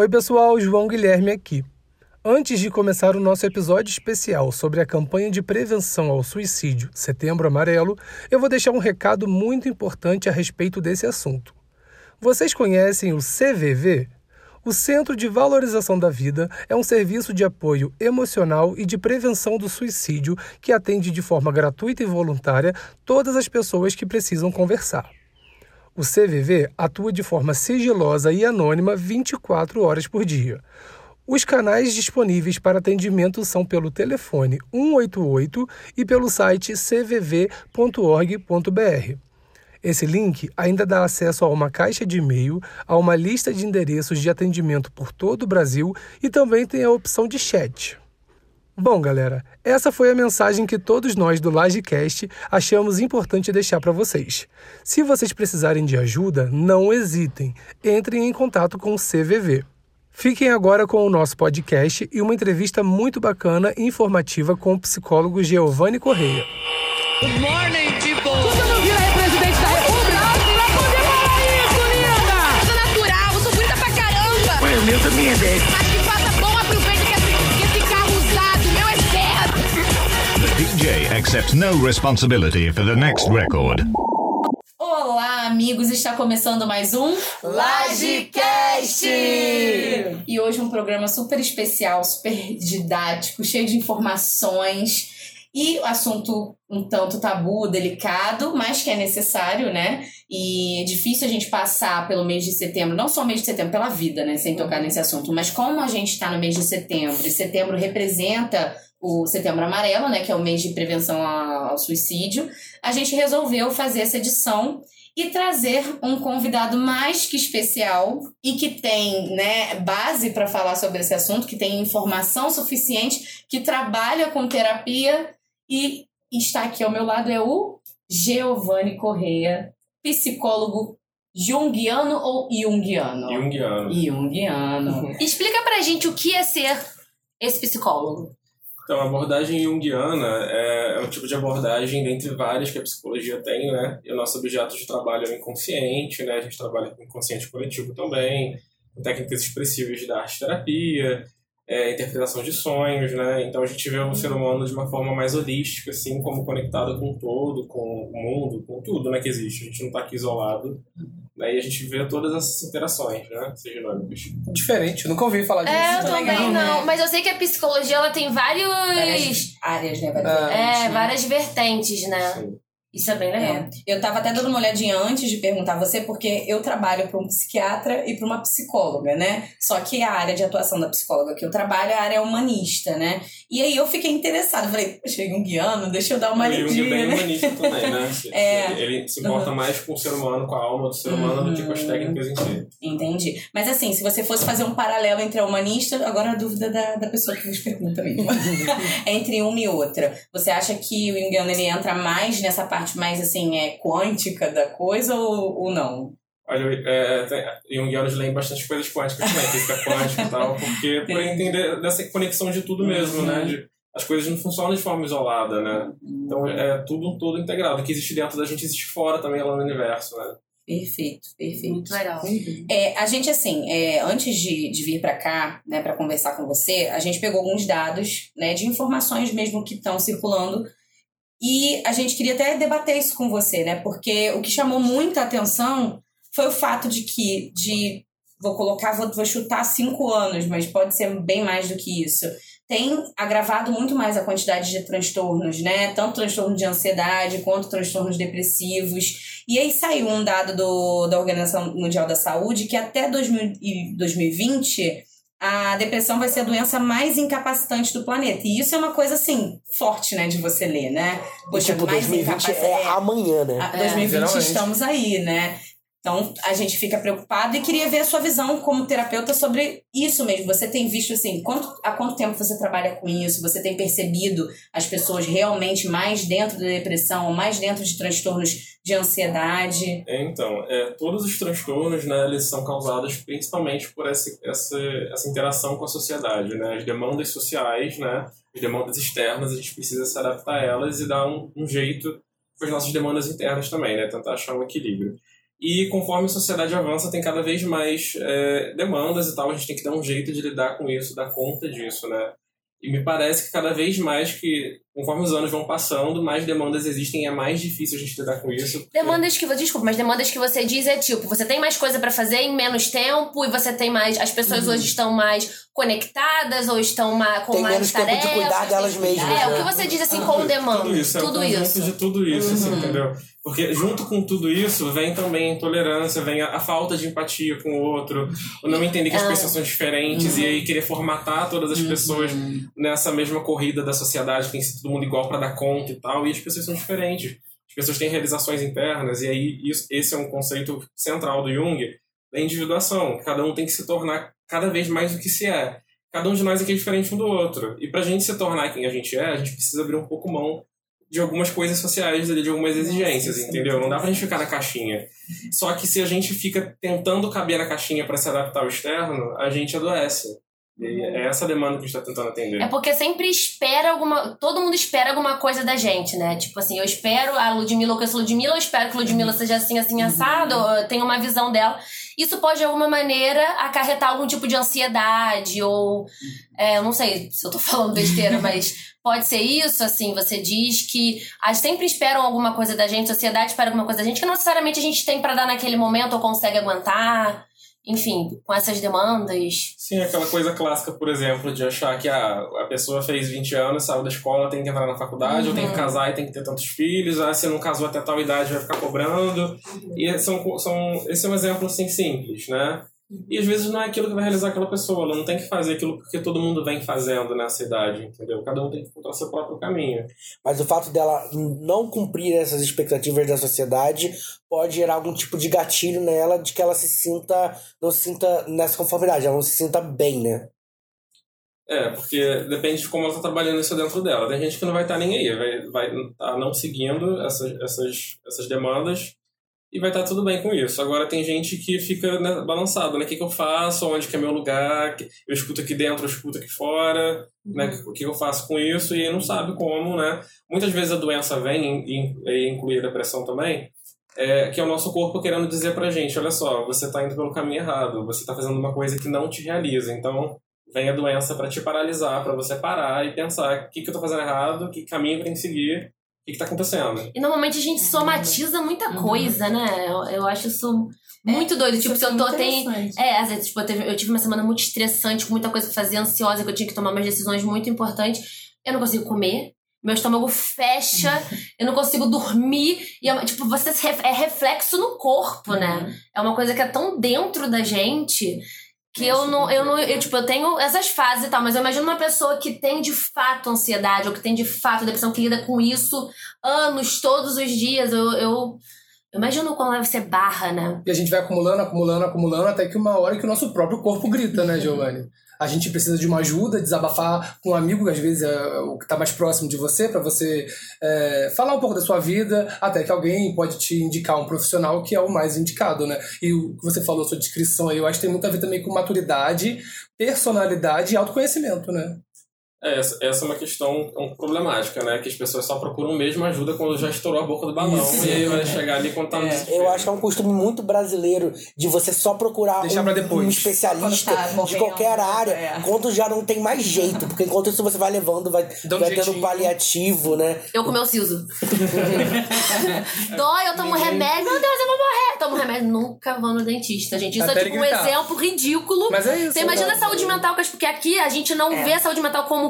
Oi, pessoal, João Guilherme aqui. Antes de começar o nosso episódio especial sobre a campanha de prevenção ao suicídio Setembro Amarelo, eu vou deixar um recado muito importante a respeito desse assunto. Vocês conhecem o CVV? O Centro de Valorização da Vida é um serviço de apoio emocional e de prevenção do suicídio que atende de forma gratuita e voluntária todas as pessoas que precisam conversar. O CVV atua de forma sigilosa e anônima 24 horas por dia. Os canais disponíveis para atendimento são pelo telefone 188 e pelo site cvv.org.br. Esse link ainda dá acesso a uma caixa de e-mail, a uma lista de endereços de atendimento por todo o Brasil e também tem a opção de chat. Bom, galera, essa foi a mensagem que todos nós do Lagecast achamos importante deixar para vocês. Se vocês precisarem de ajuda, não hesitem, entrem em contato com o CVV. Fiquem agora com o nosso podcast e uma entrevista muito bacana e informativa com o psicólogo Giovanni Correia. Good morning, people! Você não vira aí presidente da República? Pra poder falar isso, linda! Eu sou natural, eu sou bonita pra caramba! Ué, o meu também é 10. Accepts no responsibility for the next record. Olá, amigos! Está começando mais um Lagecast! E hoje um programa super especial, super didático, cheio de informações e assunto um tanto tabu, delicado, mas que é necessário, né? E é difícil a gente passar pelo mês de setembro, não só o mês de setembro, pela vida, né? Sem tocar nesse assunto, mas como a gente está no mês de setembro, e setembro representa o Setembro Amarelo, né? Que é o mês de prevenção ao suicídio, a gente resolveu fazer essa edição e trazer um convidado mais que especial e que tem né, base para falar sobre esse assunto, que tem informação suficiente, que trabalha com terapia e está aqui ao meu lado é o Giovanni Correia, psicólogo junguiano ou junguiano? Jungiano. Junguiano. Explica pra gente o que é ser esse psicólogo. Então, a abordagem junguiana é, é um tipo de abordagem dentre várias que a psicologia tem, né? E o nosso objeto de trabalho é o inconsciente, né? A gente trabalha com inconsciente coletivo também, técnicas expressivas da arte-terapia, é, interpretação de sonhos, né? Então a gente vê o ser humano de uma forma mais holística, assim, como conectado com o todo, com o mundo, com tudo, né, que existe. A gente não está aqui isolado, né? E a gente vê todas essas interações, né? Essas dinâmicas. Diferente, nunca ouvi falar disso. É, eu Muito também legal, não. né? Mas eu sei que a psicologia ela tem vários. Várias áreas, né? Várias Ah. vertentes, É, né? várias vertentes, né? Sim. Isso é bem legal. É, eu tava até dando uma olhadinha antes de perguntar a você, porque eu trabalho para um psiquiatra e para uma psicóloga, né? Só que a área de atuação da psicóloga que eu trabalho é a área humanista, né? E aí eu fiquei interessada, falei, poxa, um guiano, deixa eu dar uma e o Jung é bem né? humanista também, né? É. Ele, se importa mais com o ser humano, com a alma do ser humano, do que com as Uhum. técnicas em si. Entendi. Mas assim, se você fosse fazer um paralelo entre a humanista, agora a dúvida da, da pessoa que nos pergunta mesmo. entre uma e outra. Você acha que o Jungiano ele entra mais nessa parte mais assim, é quântica da coisa ou, ou não? Olha, é, tem, Jungianos leem bastante coisas quânticas também, física quântica e tal, porque por entender dessa conexão de tudo mesmo, né? De, as coisas não funcionam de forma isolada, né? Então é tudo um todo integrado. O que existe dentro da gente existe fora também lá no universo, né? Perfeito, perfeito. Muito legal. É, a gente, assim, é, antes de, de vir para cá, né, para conversar com você, a gente pegou alguns dados, né, de informações mesmo que estão circulando e a gente queria até debater isso com você, né, porque o que chamou muita atenção foi o fato de que, de, vou colocar, vou, vou chutar cinco anos, mas pode ser bem mais do que isso, tem agravado muito mais a quantidade de transtornos, né, tanto transtorno de ansiedade quanto transtornos depressivos, e aí saiu um dado do, da Organização Mundial da Saúde que até 2000 e 2020 a depressão vai ser a doença mais incapacitante do planeta. E isso é uma coisa, assim, forte, né, de você ler, né? Poxa, tipo, mais 2020 incapacitante. é amanhã, né? A- É, 2020 geralmente. estamos aí, né? Então a gente fica preocupado e queria ver a sua visão como terapeuta sobre isso mesmo. Você tem visto assim, quanto, há quanto tempo você trabalha com isso? Você tem percebido as pessoas realmente mais dentro da depressão, mais dentro de transtornos de ansiedade? É, Então, é, todos os transtornos, né, eles são causados principalmente por essa, essa, essa interação com a sociedade, né? As demandas sociais, né? As demandas externas, a gente precisa se adaptar a elas e dar um, um jeito para as nossas demandas internas também, né? Tentar achar um equilíbrio. E conforme a sociedade avança, tem cada vez mais é, demandas e tal, a gente tem que dar um jeito de lidar com isso, dar conta disso, né? E me parece que cada vez mais que, conforme os anos vão passando, mais demandas existem e é mais difícil a gente lidar com isso. Demandas que você. Desculpa, mas demandas que você diz é tipo, você tem mais coisa pra fazer em menos tempo e você tem mais. As pessoas Uhum. hoje estão mais conectadas ou estão mais, com Tem mais menos tempo de tarefas. cuidar delas mesmas, É, o né? que você diz assim com demanda. Tudo isso, é Tudo um conjunto isso. de tudo isso, assim, entendeu? Porque junto com tudo isso vem também a intolerância, vem a, a falta de empatia com o outro, o não entender que as Ah. pessoas são diferentes e aí querer formatar todas as pessoas nessa mesma corrida da sociedade, que tem todo mundo igual pra dar conta e tal, e as pessoas são diferentes. As pessoas têm realizações internas, e aí isso, esse é um conceito central do Jung, da individuação. Cada um tem que se tornar cada vez mais o que se é. Cada um de nós aqui é diferente um do outro. E pra gente se tornar quem a gente é, a gente precisa abrir um pouco mão de algumas coisas sociais, de algumas exigências, entendeu? Não dá pra gente ficar na caixinha. Só que se a gente fica tentando caber na caixinha pra se adaptar ao externo, a gente adoece. E é essa demanda que a gente tá tentando atender. É porque sempre espera alguma. Todo mundo espera alguma coisa da gente, né? Tipo assim, eu espero a Ludmilla, eu conheço a Ludmilla, eu espero que a Ludmilla seja assim, assim, assado, eu tenho uma visão dela. Isso pode, de alguma maneira, acarretar algum tipo de ansiedade, ou. É, eu não sei se eu tô falando besteira, mas pode ser isso, assim. Você diz que as sempre esperam alguma coisa da gente, a sociedade espera alguma coisa da gente, que não necessariamente a gente tem pra dar naquele momento ou consegue aguentar. Enfim, com essas demandas. Sim, aquela coisa clássica, por exemplo, de achar que ah, a pessoa fez 20 anos, saiu da escola, tem que entrar na faculdade, ou tem que casar e tem que ter tantos filhos, ah, se não casou até tal idade vai ficar cobrando. E são, são, esse é um exemplo assim simples, né? E às vezes não é aquilo que vai realizar aquela pessoa, ela não tem que fazer aquilo porque todo mundo vem fazendo nessa idade, entendeu? Cada um tem que encontrar seu próprio caminho. Mas o fato dela não cumprir essas expectativas da sociedade pode gerar algum tipo de gatilho nela de que ela se sinta, não se sinta nessa conformidade, ela não se sinta bem, né? É, porque depende de como ela tá trabalhando isso dentro dela. Tem gente que não vai estar nem aí, vai vai tá não seguindo essas, essas, essas demandas e vai estar tudo bem com isso. Agora tem gente que fica né, balançado, né? O que, que eu faço? Onde que é meu lugar? Eu escuto aqui dentro, eu escuto aqui fora, né? O que eu faço com isso? E não sabe como, né? Muitas vezes a doença vem, e e inclui a depressão também, é, que é o nosso corpo querendo dizer pra gente, olha só, você tá indo pelo caminho errado, você tá fazendo uma coisa que não te realiza, então vem a doença para te paralisar, para você parar e pensar o que, que eu tô fazendo errado, que caminho eu tenho que seguir, que, que tá acontecendo. E normalmente a gente somatiza muita coisa, né? Eu, eu acho isso muito doido. Tipo, se eu tô. Tem, é, às vezes, tipo, eu, teve- eu tive uma semana muito estressante, com muita coisa pra fazer, ansiosa, que eu tinha que tomar umas decisões muito importantes. Eu não consigo comer. Meu estômago fecha, eu não consigo dormir. E é, tipo, você é reflexo no corpo, né? É uma coisa que é tão dentro da gente que eu não, eu não, eu, tipo, eu tenho essas fases e tal, mas eu imagino uma pessoa que tem de fato ansiedade, ou que tem de fato depressão, que lida com isso anos, todos os dias. Eu, eu, eu imagino como deve ser barra, né? E a gente vai acumulando, acumulando, acumulando, até que uma hora que o nosso próprio corpo grita, né, Giovanni? A gente precisa de uma ajuda, desabafar com um amigo, que às vezes é o que está mais próximo de você, para você é, falar um pouco da sua vida, até que alguém pode te indicar um profissional que é o mais indicado, né? E o que você falou, sua descrição aí, eu acho que tem muito a ver também com maturidade, personalidade e autoconhecimento, né? É, essa, essa é uma questão um, problemática, né? Que as pessoas só procuram mesmo ajuda quando já estourou a boca do balão. Isso. E aí vai chegar ali quando tá no desespero. Eu acho que é um costume muito brasileiro de você só procurar um, um especialista tá de qualquer área, é. quando já não tem mais jeito. Porque enquanto isso você vai levando, vai, Dá um vai tendo paliativo, né? Eu com meu siso. Dói, eu tomo remédio. Meu Deus, eu vou morrer. Tomo remédio. Nunca vou no dentista, gente. Isso Até é tipo um exemplo ridículo. Mas é isso, Você imagina né? a saúde mental, que- porque aqui a gente não vê a saúde mental como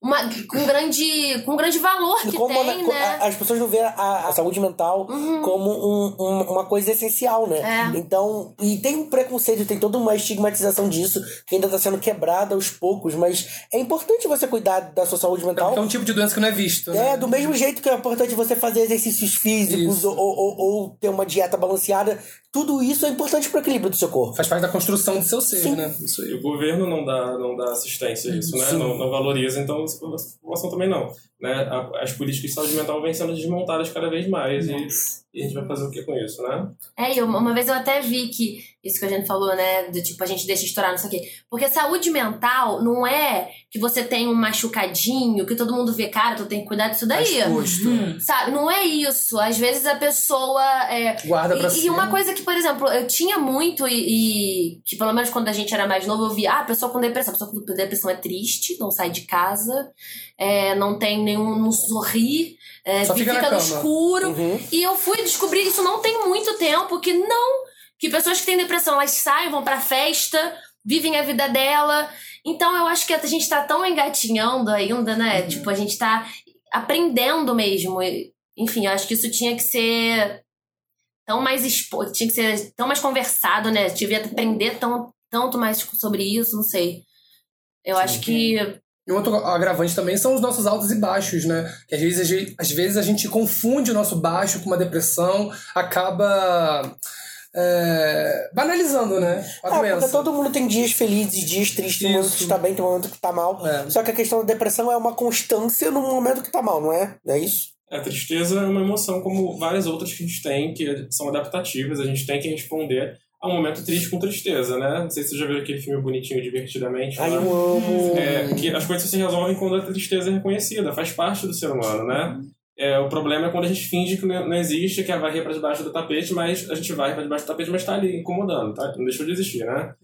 uma, com, grande, com grande valor que Como tem, né? a- as pessoas não veem a, a saúde mental como um- um- uma coisa essencial, né? É. Então, e tem um preconceito, tem toda uma estigmatização disso, que ainda tá sendo quebrada aos poucos, mas é importante você cuidar da sua saúde mental. Porque é um tipo de doença que não é visto, né? É, do mesmo jeito que é importante você fazer exercícios físicos ou, ou, ou ter uma dieta balanceada, tudo isso é importante pro equilíbrio do seu corpo. Faz parte da construção do seu ser, Sim. né? Isso E aí. o governo não dá, não dá assistência a isso, né? Não, não valoriza, então a população também não. né, as políticas de saúde mental vêm sendo desmontadas cada vez mais. E, e a gente vai fazer o que com isso, né? É, e uma vez eu até vi que isso que a gente falou, né? Do tipo, a gente deixa estourar, não sei o quê. Porque saúde mental não é que você tem um machucadinho, que todo mundo vê, cara, tu tem que cuidar disso daí. Exposto. Sabe? Não é isso. Às vezes a pessoa. É, Guarda pra e, si. e uma coisa que, por exemplo, eu tinha muito e, e que pelo menos quando a gente era mais novo, eu via, ah, a pessoa com depressão. A pessoa com depressão é triste, não sai de casa, é, não tem nenhum. não sorri, é, Só fica, fica no escuro. Uhum. E eu fui descobrir isso não tem muito tempo, que não. Que pessoas que têm depressão, elas saem, vão pra festa, vivem a vida dela. Então eu acho que a gente tá tão engatinhando ainda, né? Uhum. Tipo, a gente tá aprendendo mesmo. Enfim, eu acho que isso tinha que ser tão mais expo... tinha que ser tão mais conversado, né? Devia aprender tão, tanto mais sobre isso, não sei. Eu acho que E outro agravante também são os nossos altos e baixos, né? Que às vezes, a gente- às vezes a gente confunde o nosso baixo com uma depressão, acaba é, banalizando, né? A É, porque doença. todo mundo tem dias felizes, dias tristes, tem momento que tá bem, tem momento que tá mal. É. Só que a questão da depressão é uma constância no momento que tá mal, não é? Não é isso? A tristeza é uma emoção como várias outras que a gente tem, que são adaptativas, a gente tem que responder um momento triste com tristeza, né? Não sei se você já viu aquele filme bonitinho, divertidamente. Ai, eu amo. É, que as coisas se resolvem quando a tristeza é reconhecida, faz parte do ser humano, né? É, o problema é quando a gente finge que não existe, quer varrer para debaixo do tapete, mas a gente vai para debaixo do tapete, mas está ali incomodando, tá? Não deixou de existir, né?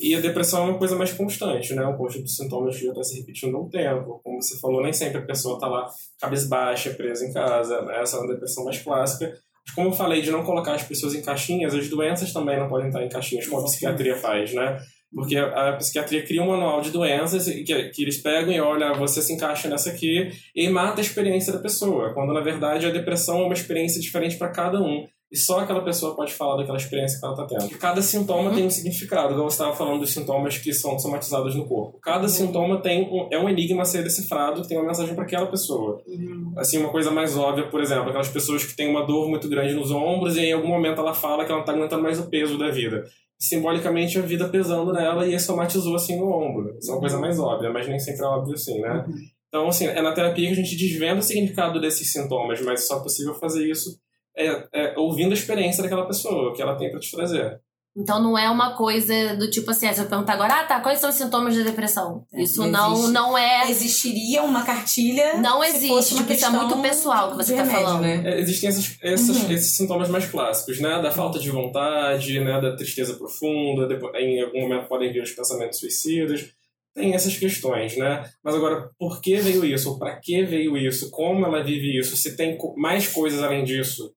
E a depressão é uma coisa mais constante, né? Um conjunto de sintomas que já está se repetindo há um tempo. Como você falou, nem sempre a pessoa está lá cabisbaixa, presa em casa. né? Essa é uma depressão mais clássica. Como eu falei de não colocar as pessoas em caixinhas, as doenças também não podem estar em caixinhas, como a psiquiatria faz, né? Porque a, a psiquiatria cria um manual de doenças que, que eles pegam e olha, você se encaixa nessa aqui e mata a experiência da pessoa. Quando na verdade a depressão é uma experiência diferente para cada um. E só aquela pessoa pode falar daquela experiência que ela está tendo. Cada sintoma tem um significado, igual você estava falando dos sintomas que são somatizados no corpo. Cada sintoma tem um, é um enigma a ser decifrado, tem uma mensagem para aquela pessoa. Assim, uma coisa mais óbvia, por exemplo, aquelas pessoas que têm uma dor muito grande nos ombros e em algum momento ela fala que ela não está aguentando mais o peso da vida. Simbolicamente, a vida pesando nela e somatizou assim no ombro. Isso é uma coisa mais óbvia, mas nem sempre é óbvio assim, né? Então, assim, é na terapia que a gente desvenda o significado desses sintomas, mas só é possível fazer isso é, é, ouvindo a experiência daquela pessoa, o que ela tem para te trazer. Então não é uma coisa do tipo assim, se eu perguntar agora, ah tá, quais são os sintomas da depressão? isso não não, existe. não é. Existiria uma cartilha. Não se existe, uma tipo, isso é questão muito pessoal que você tá remédio, falando. Né? É, existem esses, esses, esses sintomas mais clássicos, né? Da falta de vontade, né? Da tristeza profunda, depois, em algum momento podem vir os pensamentos suicidas. Tem essas questões, né? Mas agora, por que veio isso? Ou para que veio isso? Como ela vive isso? Se tem mais coisas além disso?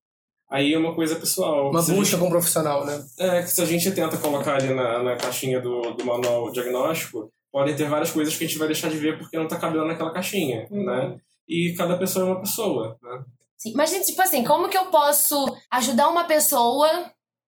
Aí é uma coisa pessoal. Uma busca gente- com um profissional, né? É, que se a gente tenta colocar ali na, na caixinha do, do manual diagnóstico, podem ter várias coisas que a gente vai deixar de ver porque não tá cabendo naquela caixinha, né? E cada pessoa é uma pessoa, né? Sim, Mas, gente, tipo assim, como que eu posso ajudar uma pessoa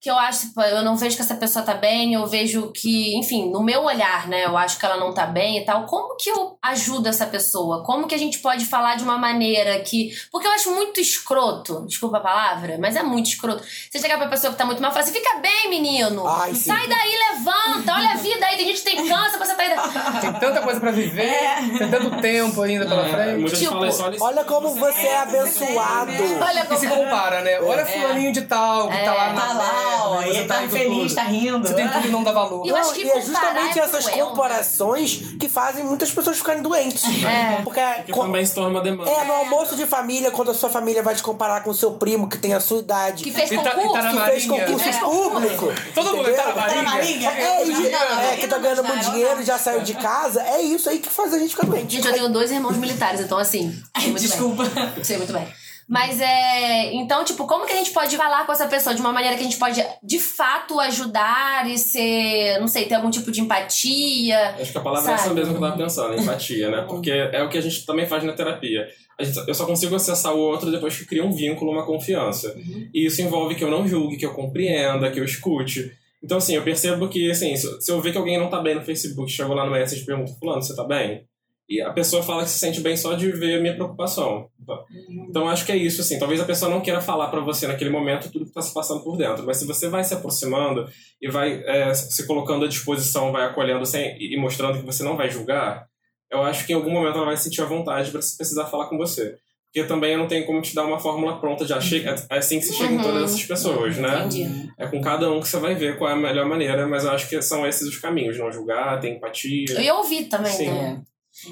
que eu acho, tipo, eu não vejo que essa pessoa tá bem, eu vejo que, enfim, no meu olhar, né, eu acho que ela não tá bem e tal. Como que eu ajudo essa pessoa? Como que a gente pode falar de uma maneira que. Porque eu acho muito escroto, desculpa a palavra, mas é muito escroto. Você chegar pra pessoa que tá muito mal e falar assim: fica bem, menino. Ai, sim. Sai daí, levanta, olha a vida aí, tem gente que tem câncer, você tá aí. Tem tanta coisa pra viver, tem tanto tempo ainda pela É, frente. Tipo, olha, Olha como você é abençoado. Olha E se como. compara, né? Olha fulaninho de tal, que tá lá na Tá lá, e ele tá indo feliz, tudo. tá rindo. Você tem tudo e não dá valor. Eu acho Não, que e é justamente é essas cruel, né? comparações que fazem muitas pessoas ficarem doentes. É. Porque que co- também se torna uma demanda. é no almoço de família, quando a sua família vai te comparar com o seu primo que tem a sua idade, Que que, fez E tá- e concurso. tá na fez Marinha. concurso É. público. Todo mundo entendeu? tá na Marinha. Marinha. É, é, que tá ganhando muito dinheiro, já saiu de casa. É isso aí que faz a gente ficar doente. Gente, eu tenho dois irmãos militares, então assim. Desculpa. Sei muito bem. Mas é. Então, tipo, como que a gente pode falar com essa pessoa de uma maneira que a gente pode, de fato, ajudar e ser. Não sei, ter algum tipo de empatia? Acho que a palavra é essa Sabe? mesmo que eu tava pensando, empatia, né? Porque é o que a gente também faz na terapia. A gente- eu só consigo acessar o outro depois que cria um vínculo, uma confiança. E isso envolve que eu não julgue, que eu compreenda, que eu escute. Então, assim, eu percebo que, assim, se se eu ver que alguém não tá bem no Facebook, chegou lá no Messenger e pergunta, fulano, você tá bem? E a pessoa fala que se sente bem só de ver a minha preocupação. Então, então acho que é isso, assim. Talvez a pessoa não queira falar pra você naquele momento tudo que tá se passando por dentro. Mas se você vai se aproximando e vai é, se colocando à disposição, vai acolhendo sem, e mostrando que você não vai julgar, eu acho que em algum momento ela vai sentir a vontade para se precisar falar com você. Porque também eu não tenho como te dar uma fórmula pronta, já chega, é assim que se chega em todas essas pessoas, né? Entendi. É com cada um que você vai ver qual é a melhor maneira, mas eu acho que são esses os caminhos, não julgar, ter empatia. Eu ia ouvir também, Sim. né?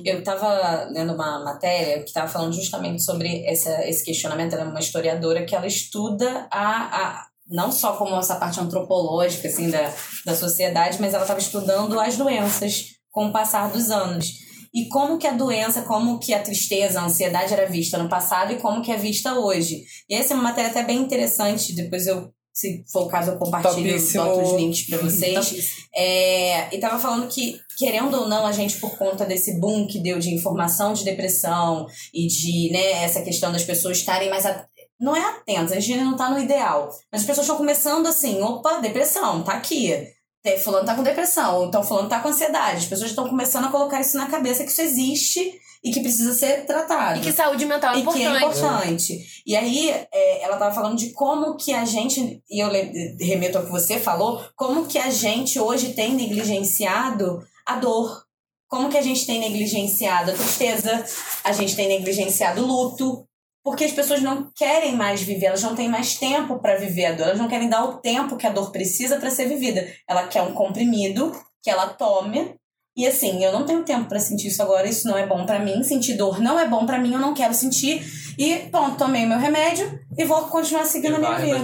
Eu estava lendo uma matéria que estava falando justamente sobre essa, esse questionamento. Ela é uma historiadora que ela estuda a, a não só como essa parte antropológica assim da, da sociedade, mas ela estava estudando as doenças com o passar dos anos. E como que a doença, como que a tristeza, a ansiedade era vista no passado e como que é vista hoje. E essa é uma matéria até bem interessante, depois eu, se for o caso, eu compartilho Topíssimo. boto os links para vocês. É, e tava falando que, querendo ou não, a gente, por conta desse boom que deu de informação de depressão e de, né, essa questão das pessoas estarem mais. Não é atentas, a gente ainda não tá no ideal. Mas as pessoas estão começando assim: opa, depressão, tá aqui. Fulano tá com depressão, ou então fulano tá com ansiedade. As pessoas estão começando a colocar isso na cabeça que isso existe e que precisa ser tratado E que saúde mental é e que é importante. importante. E aí, é, ela tava falando de como que a gente, e eu remeto ao que você falou, como que a gente hoje tem negligenciado a dor. Como que a gente tem negligenciado a tristeza, a gente tem negligenciado o luto, porque as pessoas não querem mais viver, elas não têm mais tempo para viver a dor, elas não querem dar o tempo que a dor precisa para ser vivida. Ela quer um comprimido que ela tome e assim, eu não tenho tempo pra sentir isso agora, isso não é bom pra mim, sentir dor não é bom pra mim, eu não quero sentir. E pronto, tomei o meu remédio e vou continuar seguindo a minha vida.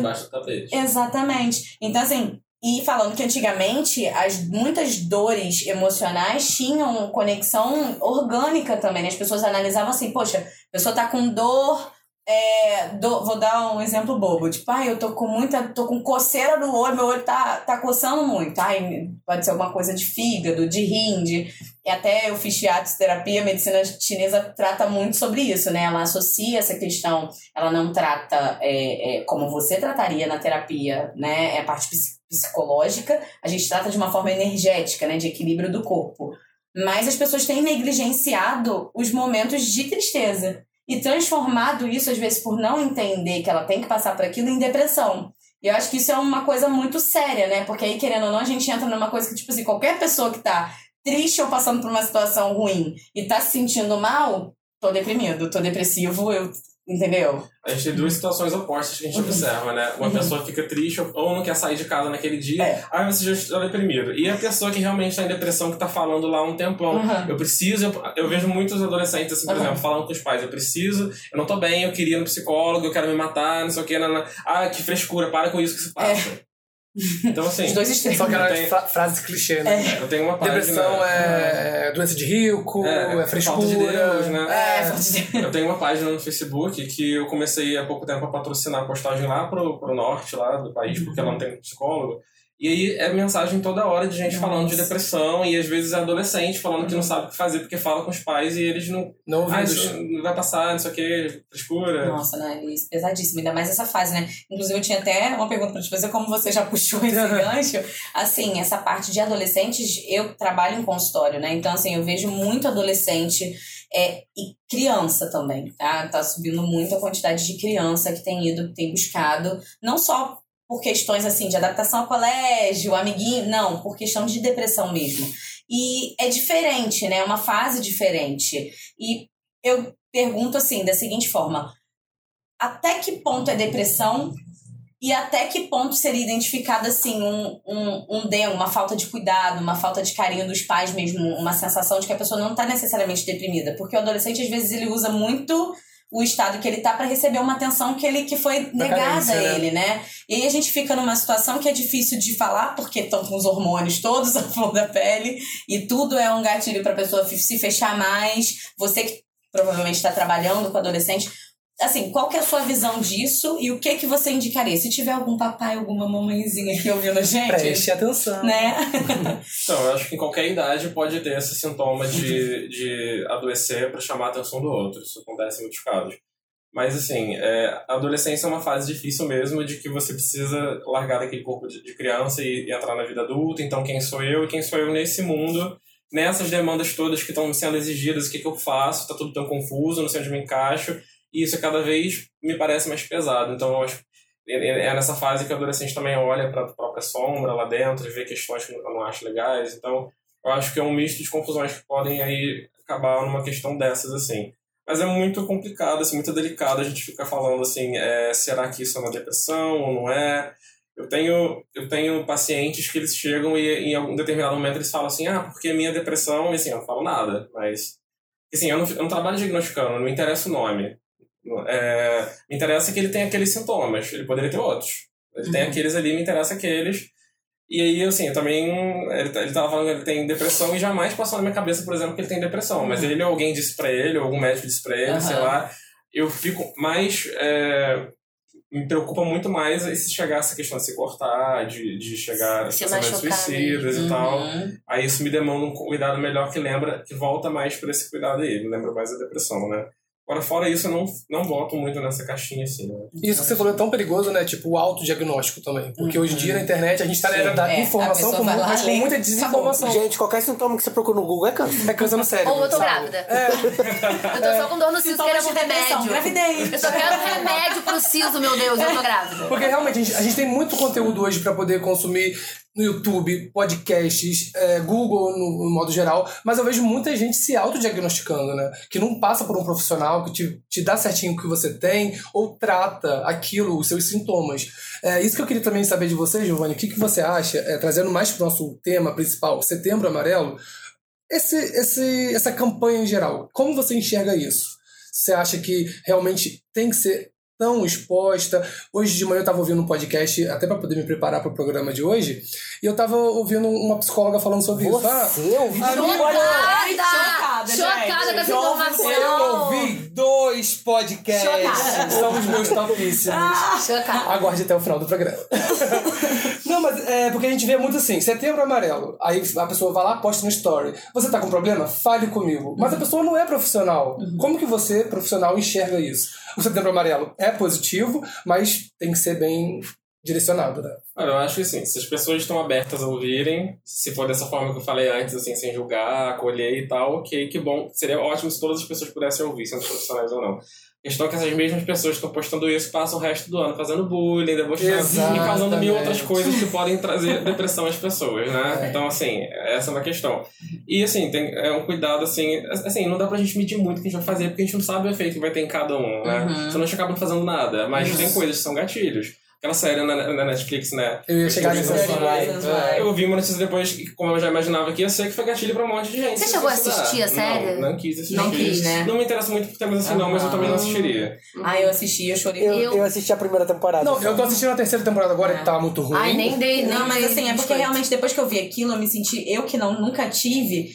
Exatamente. Então, assim, e falando que antigamente as muitas dores emocionais tinham conexão orgânica também. né? As pessoas analisavam assim, poxa, a pessoa tá com dor. É, do- vou dar um exemplo bobo. Tipo, ai, eu tô com muita. tô com coceira no olho, meu olho tá, tá coçando muito. Ai, pode ser alguma coisa de fígado, de rim, de. E até eu fiz terapia, a medicina chinesa trata muito sobre isso, né? Ela associa essa questão, ela não trata é, é, como você trataria na terapia, né? É a parte psi- psicológica, a gente trata de uma forma energética, né? De equilíbrio do corpo. Mas as pessoas têm negligenciado os momentos de tristeza e transformado isso, às vezes, por não entender que ela tem que passar por aquilo, em depressão. E eu acho que isso é uma coisa muito séria, né? Porque aí, querendo ou não, a gente entra numa coisa que, tipo assim, qualquer pessoa que tá triste ou passando por uma situação ruim e tá se sentindo mal, tô deprimido, tô depressivo, eu. Entendeu? A gente tem duas situações opostas que a gente Uhum. observa, né? Uma pessoa fica triste ou não quer sair de casa naquele dia, É. aí você já está deprimido. E a pessoa que realmente está em depressão, que tá falando lá um tempão, Uhum. eu preciso, eu, eu vejo muitos adolescentes, assim, por Uhum. exemplo, falando com os pais, eu preciso, eu não tô bem, eu queria ir no psicólogo, eu quero me matar, não sei o que, ah, que frescura, para com isso que se passa. Então, assim, É. Os dois extremos. Só aquela tenho- fra frase clichê, né? eu tenho uma página... Depressão é doença de rico, é, É, frescura. falta de Deus, né? É, falta de- Eu tenho uma página no Facebook que eu comecei há pouco tempo a patrocinar a postagem lá pro, pro norte lá do país, porque ela não tem psicólogo. E aí é mensagem toda hora de gente falando de depressão e às vezes é adolescente falando que não sabe o que fazer porque fala com os pais e eles não. Não Ah, ouvidos. isso não vai passar, não sei o que, frescura. Nossa, né? Isso, pesadíssimo. Ainda mais essa fase, né? Inclusive, eu tinha até uma pergunta pra te fazer, como você já puxou esse gancho. Assim, essa parte de adolescentes, eu trabalho em consultório, né? Então, assim, eu vejo muito adolescente é, e criança também, tá? Tá subindo muito a quantidade de criança que tem ido, que tem buscado, não só por questões, assim, de adaptação ao colégio, amiguinho, não, por questão de depressão mesmo. E é diferente, né? É uma fase diferente. E eu pergunto assim, da seguinte forma: até que ponto é depressão e até que ponto seria identificado assim um, um, um DEM, uma falta de cuidado, uma falta de carinho dos pais mesmo, uma sensação de que a pessoa não está necessariamente deprimida, porque o adolescente às vezes ele usa muito o estado que ele tá para receber uma atenção que ele que foi negada a né? ele, né? E aí a gente fica numa situação que é difícil de falar porque estão com os hormônios todos à flor da pele e tudo é um gatilho para a pessoa se fechar mais. Você que provavelmente está trabalhando com adolescente, assim, qual que é a sua visão disso e o que que você indicaria? Se tiver algum papai, alguma mamãezinha aqui ouvindo a gente, Preste atenção. né? Então, eu acho que em qualquer idade pode ter esse sintoma de, de adoecer para chamar a atenção do outro. Isso acontece em muitos casos. Mas, assim, é, a adolescência é uma fase difícil mesmo de que você precisa largar daquele corpo de, de criança e, e entrar na vida adulta. Então, quem sou eu e quem sou eu nesse mundo, nessas demandas todas que estão sendo exigidas, o que, que eu faço? Tá tudo tão confuso, não sei onde me encaixo. E isso cada vez me parece mais pesado. Então, acho é é nessa fase que o adolescente também olha para a própria sombra lá dentro e vê questões que eu não acho legais. Então, Eu acho que é um misto de confusões que podem aí acabar numa questão dessas, assim. Mas é muito complicado, assim, muito delicado a gente ficar falando assim, é, será que isso é uma depressão ou não é? Eu tenho, eu tenho pacientes que eles chegam e em algum determinado momento eles falam assim, ah, porque minha depressão, e assim, eu não falo nada, mas assim, eu não, eu não trabalho diagnosticando, não me interessa o nome. É, me interessa que ele tem aqueles sintomas, ele poderia ter outros. Ele uhum. tem aqueles ali, me interessa aqueles. E aí, assim, eu também. Ele, ele tava falando que ele tem depressão e jamais passou na minha cabeça, por exemplo, que ele tem depressão. Uhum. Mas ele ou alguém disse pra ele, ou algum médico disse pra ele, uhum. sei lá. Eu fico mais. É, me preocupa muito mais se chegar essa questão de se cortar, de, de chegar a pensamentos suicidas uhum. e tal. Aí isso me demanda um cuidado melhor que lembra, que volta mais para esse cuidado aí, me lembra mais a depressão, né? Agora, fora isso, eu não, não boto muito nessa caixinha assim. Né? Isso que você falou é tão perigoso, né? Tipo, o autodiagnóstico também. Porque uhum. hoje em dia na internet a gente tá na era da é, informação com, mas com muita desinformação. Gente, qualquer sintoma que você procura no Google é câncer. É câncer no cérebro. Ou eu tô sabe? grávida. É. eu tô só com dor no siso, quero um remédio. Gravidez. Eu só quero um remédio pro siso, meu Deus, eu tô grávida. Porque realmente a gente, a gente tem muito conteúdo hoje pra poder consumir no YouTube, podcasts, é, Google no, no, modo geral, mas eu vejo muita gente se autodiagnosticando, né? Que não passa por um profissional que te, te dá certinho o que você tem ou trata aquilo, os seus sintomas. É isso que eu queria também saber de você, Giovanni. O que, que você acha, é, trazendo mais para o nosso tema principal, Setembro Amarelo, esse, esse, essa campanha em geral. Como você enxerga isso? Você acha que realmente tem que ser tão exposta. Hoje de manhã eu estava ouvindo um podcast, até para poder me preparar para o programa de hoje, e eu estava ouvindo uma psicóloga falando sobre Você isso. Ah, chocada! Chocada com essa informação! Eu ouvi dois podcasts. Chocada. São os meus topíssimos. Ah, chocada. Aguarde até o final do programa. Não, mas é porque a gente vê muito assim, setembro amarelo. Aí a pessoa vai lá, posta no story. Você tá com problema? Fale comigo. Mas a pessoa não é profissional. Uhum. Como que você, profissional, enxerga isso? O setembro amarelo é positivo, mas tem que ser bem direcionado, né? Olha, eu acho que assim, se as pessoas estão abertas a ouvirem, se for dessa forma que eu falei antes, assim, sem julgar, acolher e tal, ok, que bom. Seria ótimo se todas as pessoas pudessem ouvir, sendo profissionais ou não. A questão é que essas mesmas pessoas que estão postando isso passam o resto do ano fazendo bullying, debochando e causando mil outras coisas que podem trazer depressão às pessoas, né? É. Então, assim, essa é uma questão. E, assim, tem, é um cuidado, assim, assim, não dá pra gente medir muito o que a gente vai fazer, porque a gente não sabe o efeito que vai ter em cada um, né? Uhum. Senão a gente acaba não fazendo nada. Mas tem coisas que são gatilhos aquela série na, na Netflix, né? Eu ia chegar nessa série. Eu vi uma notícia depois, como eu já imaginava que ia ser, que foi gatilho pra um monte de gente. Você chegou a assistir a série? Não, não quis assistir. Não quis, né? Não me interessa muito por temas assim, não, mas eu também não assistiria. Ah, eu assisti, eu chorei. Eu, eu assisti a primeira temporada. Não, eu tô assistindo a terceira temporada agora, é. que tá muito ruim. Ai, nem dei. Não, mas assim, é porque realmente depois que eu vi aquilo, eu me senti. Eu que não, nunca tive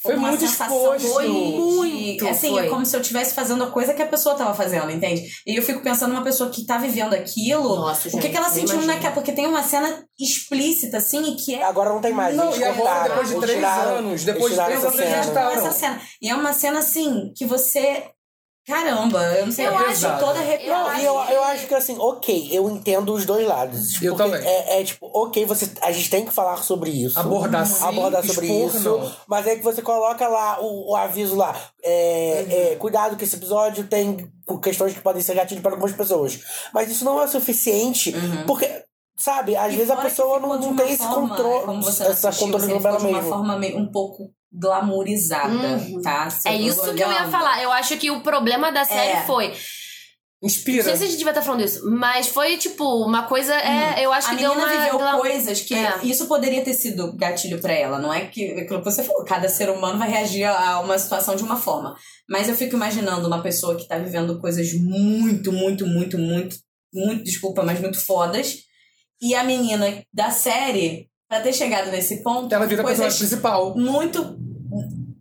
foi uma muito exposto. Foi muito. Assim, foi. é como se eu estivesse fazendo a coisa que a pessoa estava fazendo, entende? E eu fico pensando numa pessoa que tá vivendo aquilo. Nossa, o que, que ela sentiu naquela. Porque tem uma cena explícita, assim, e que é. Agora não tem mais. Não, e agora, depois de três tiraram, anos. Depois de três anos, eles essa cena. E é uma cena, assim, que você Caramba, eu não sei, eu, acho toda arrepiada. Eu, eu acho que assim, ok, eu entendo os dois lados. Eu também. É, é, tipo, ok, você, a gente tem que falar sobre isso. Abordar sim, Abordar sobre expor, isso. Não. Mas é que você coloca lá o, o aviso lá. É, uhum. é, cuidado que esse episódio tem questões que podem ser gatilho para algumas pessoas. Mas isso não é suficiente, uhum. porque Sabe, às e vezes a pessoa não, não tem esse controle, como você essa controle sobre ela mesma. De uma forma um pouco glamourizada, uhum. tá? é isso que eu ia falar. Eu acho que o problema da série é. foi. Inspira. Não sei se a gente devia estar falando isso, mas foi tipo uma coisa. É, hum. eu acho a que deu uma. viveu coisas que. É. Isso poderia ter sido gatilho para ela, não é que aquilo que você falou, cada ser humano vai reagir a uma situação de uma forma. Mas eu fico imaginando uma pessoa que tá vivendo coisas muito, muito, muito, muito, muito, desculpa, mas muito fodas. E a menina da série Pra ter chegado nesse ponto. Ela vira a personagem principal. Muito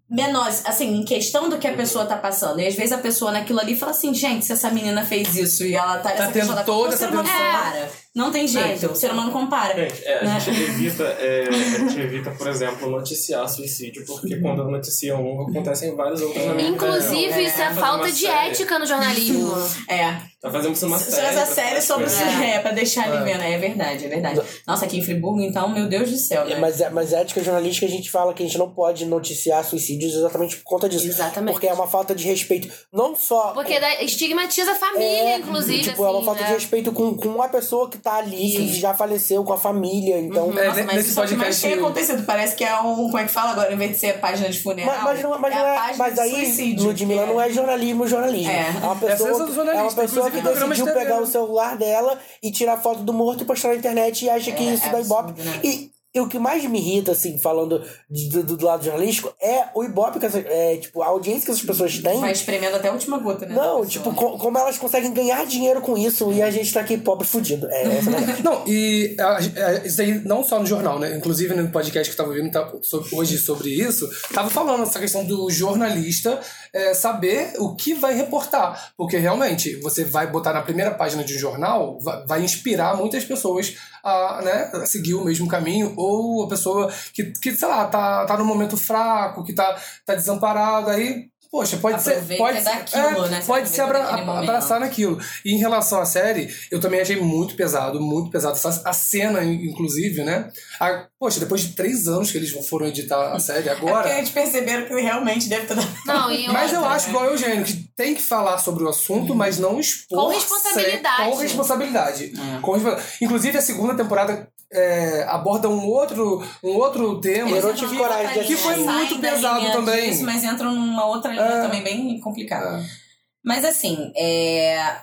menores, assim, em questão do que a pessoa tá passando. E às vezes a pessoa naquilo ali fala assim, gente, se essa menina fez isso e ela tá... Tá tendo toda essa tensão. compara. Não tem jeito, o ser humano compara. Gente, é, né? a, gente evita, é, a gente evita, por exemplo, noticiar suicídio, porque quando noticia um, acontecem vários outros. Inclusive, isso é, é falta de série. ética no jornalismo. É. Tá fazendo uma série. essa pra série sobre o é, pra deixar ali É. vendo. É verdade, é verdade. Nossa, aqui em Friburgo, então, meu Deus do céu, né? Mas, é- mas ética jornalística a gente fala que a gente não pode noticiar suicídios exatamente por conta disso. Exatamente. Porque é uma falta de respeito. Não só. Porque da- estigmatiza a família, É, inclusive. Tipo, é uma assim, falta né? de respeito com, com uma pessoa que tá ali, que já faleceu, com a família. Então. É, Nossa, mas isso é o que mais podcast- tem acontecido. Parece que é um. Como é que fala agora? Em vez de ser página de funeral. Mas, mas não, mas não a é. página Mas de aí, suicídio. Ludmilla, não é jornalismo, jornalismo. É. É uma é pessoa, é uma jornalista, pessoa que decidiu pegar o celular dela e tirar foto do morto e postar na internet e acha que É, isso é dá ibope. né? E, e o que mais me irrita, assim, falando de- do, do lado jornalístico, é o ibope, que essa, é, tipo, a audiência que essas pessoas têm. Vai espremendo até a última gota, né? Não, tipo, co- como elas conseguem ganhar dinheiro com isso e a gente tá aqui pobre fudido. É, essa é. Não, e a- a- isso aí não só no jornal, né? Inclusive no podcast que eu tava ouvindo tá, so- hoje sobre isso, tava falando essa questão do jornalista é, saber o que vai reportar. Porque realmente, você vai botar na primeira página de um jornal, vai, inspirar muitas pessoas a, né, a seguir o mesmo caminho, ou a pessoa que, que sei lá, tá, tá num momento fraco, que tá, tá desamparado, aí. Poxa, pode ser. Pode, daquilo, é, né? Pode se abra, abraçar naquilo. E em relação à série, eu também achei muito pesado, muito pesado. A cena, inclusive, né? A- poxa, depois de três anos que eles foram editar a série É porque agora. eles perceberam que realmente deve ter dado. Não, e Mas eu acho, igual o Eugênio, que tem que falar sobre o assunto, mas não expor. Com responsabilidade. Com responsabilidade. Com respo- Inclusive, a segunda temporada é, aborda um outro, um outro tema. Eu não tive coragem de Que foi muito pesado também. disso, mas entram numa outra linha É. também bem complicada. É. Mas assim, é,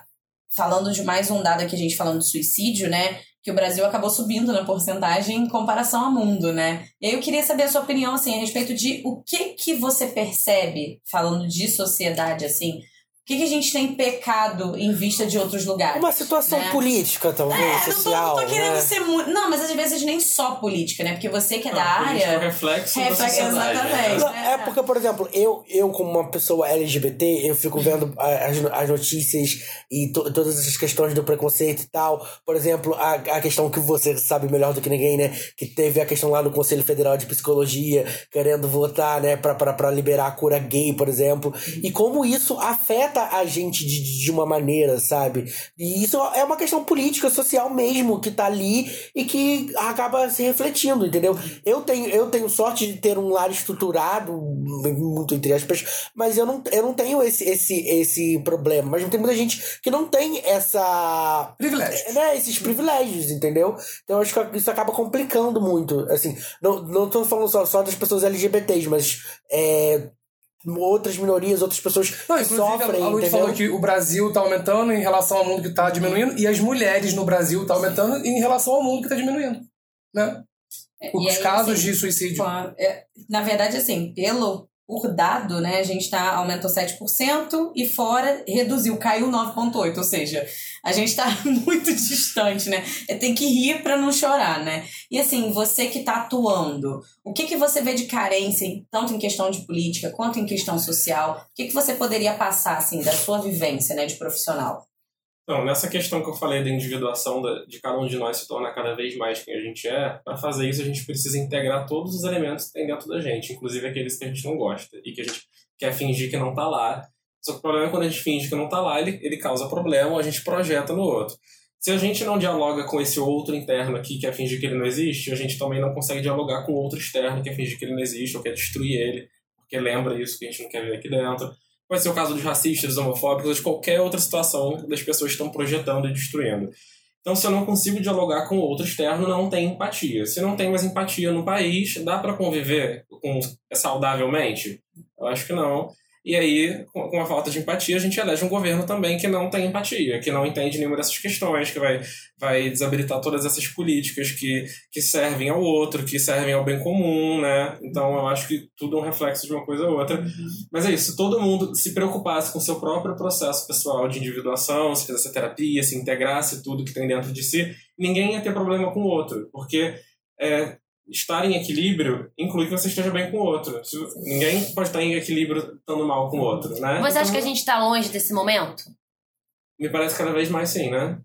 falando de mais um dado aqui, a gente falando de suicídio, né? Que o Brasil acabou subindo na porcentagem em comparação ao mundo, né? E aí eu queria saber a sua opinião, assim, a respeito de o que que você percebe, falando de sociedade, assim, o que, que a gente tem pecado em vista de outros lugares? Uma situação né? política, talvez, É, não tô, social. não tô querendo né? ser muito. Não, mas às vezes nem só política, né? Porque você que é da Ah, política é área. reflexo da Reflex- sociedade. exatamente. né? Não, é porque, por exemplo, eu, eu como uma pessoa LGBT, eu fico vendo as, as notícias e to- todas essas questões do preconceito e tal. Por exemplo, a, a questão que você sabe melhor do que ninguém, né? Que teve a questão lá no Conselho Federal de Psicologia, querendo votar, né, pra, pra, pra liberar a cura gay, por exemplo. E como isso afeta a gente de, de uma maneira, sabe? E isso é uma questão política, social mesmo, que tá ali e que acaba se refletindo, entendeu? Eu tenho, eu tenho sorte de ter um lar estruturado, muito entre aspas, mas eu não, eu não tenho esse, esse, esse problema. Mas tem muita gente que não tem essa. Privilégio. Né, esses privilégios, entendeu? Então eu acho que isso acaba complicando muito. Assim, não, não tô falando só, só das pessoas LGBTs, mas é, outras minorias, outras pessoas Não, que sofrem, a Luiz falou que o Brasil tá aumentando em relação ao mundo que tá diminuindo, e as mulheres no Brasil tá aumentando em relação ao mundo que tá diminuindo. Né? E Os aí, casos assim, de suicídio. Claro. É, na verdade, assim, pelo por dado, né, a gente tá, aumentou 7% e fora reduziu, caiu 9,8%. Ou seja, a gente tá muito distante, né? É, Tem que rir para não chorar, né? E assim, você que tá atuando, o que, que você vê de carência, tanto em questão de política quanto em questão social? O que, que você poderia passar, assim, da sua vivência, né, de profissional? Então, nessa questão que eu falei da individuação de cada um de nós se tornar cada vez mais quem a gente é, para fazer isso a gente precisa integrar todos os elementos que tem dentro da gente, inclusive aqueles que a gente não gosta e que a gente quer fingir que não tá lá. Só que o problema é quando a gente finge que não tá lá, ele, ele causa problema ou a gente projeta no outro. Se a gente não dialoga com esse outro interno aqui, que é fingir que ele não existe, a gente também não consegue dialogar com outro externo, que é fingir que ele não existe ou quer destruir ele, porque lembra isso que a gente não quer ver aqui dentro. Pode ser o caso dos racistas, dos homofóbicos, de qualquer outra situação das pessoas estão projetando e destruindo. Então, se eu não consigo dialogar com o outro externo, não tem empatia. Se não tem mais empatia no país, dá para conviver com, saudavelmente? Eu acho que não. E aí, com a falta de empatia, a gente elege um governo também que não tem empatia, que não entende nenhuma dessas questões, que vai, vai desabilitar todas essas políticas que, que servem ao outro, que servem ao bem comum, né? Então, eu acho que tudo é um reflexo de uma coisa ou outra. Mas é isso, se todo mundo se preocupasse com o seu próprio processo pessoal de individuação, se fizesse terapia, se integrasse tudo que tem dentro de si, ninguém ia ter problema com o outro, porque é, estar em equilíbrio inclui que você esteja bem com o outro. Ninguém pode estar em equilíbrio estando mal com o outro, né? Você acha que a Então, gente tá longe desse momento? Me parece cada vez mais sim, né?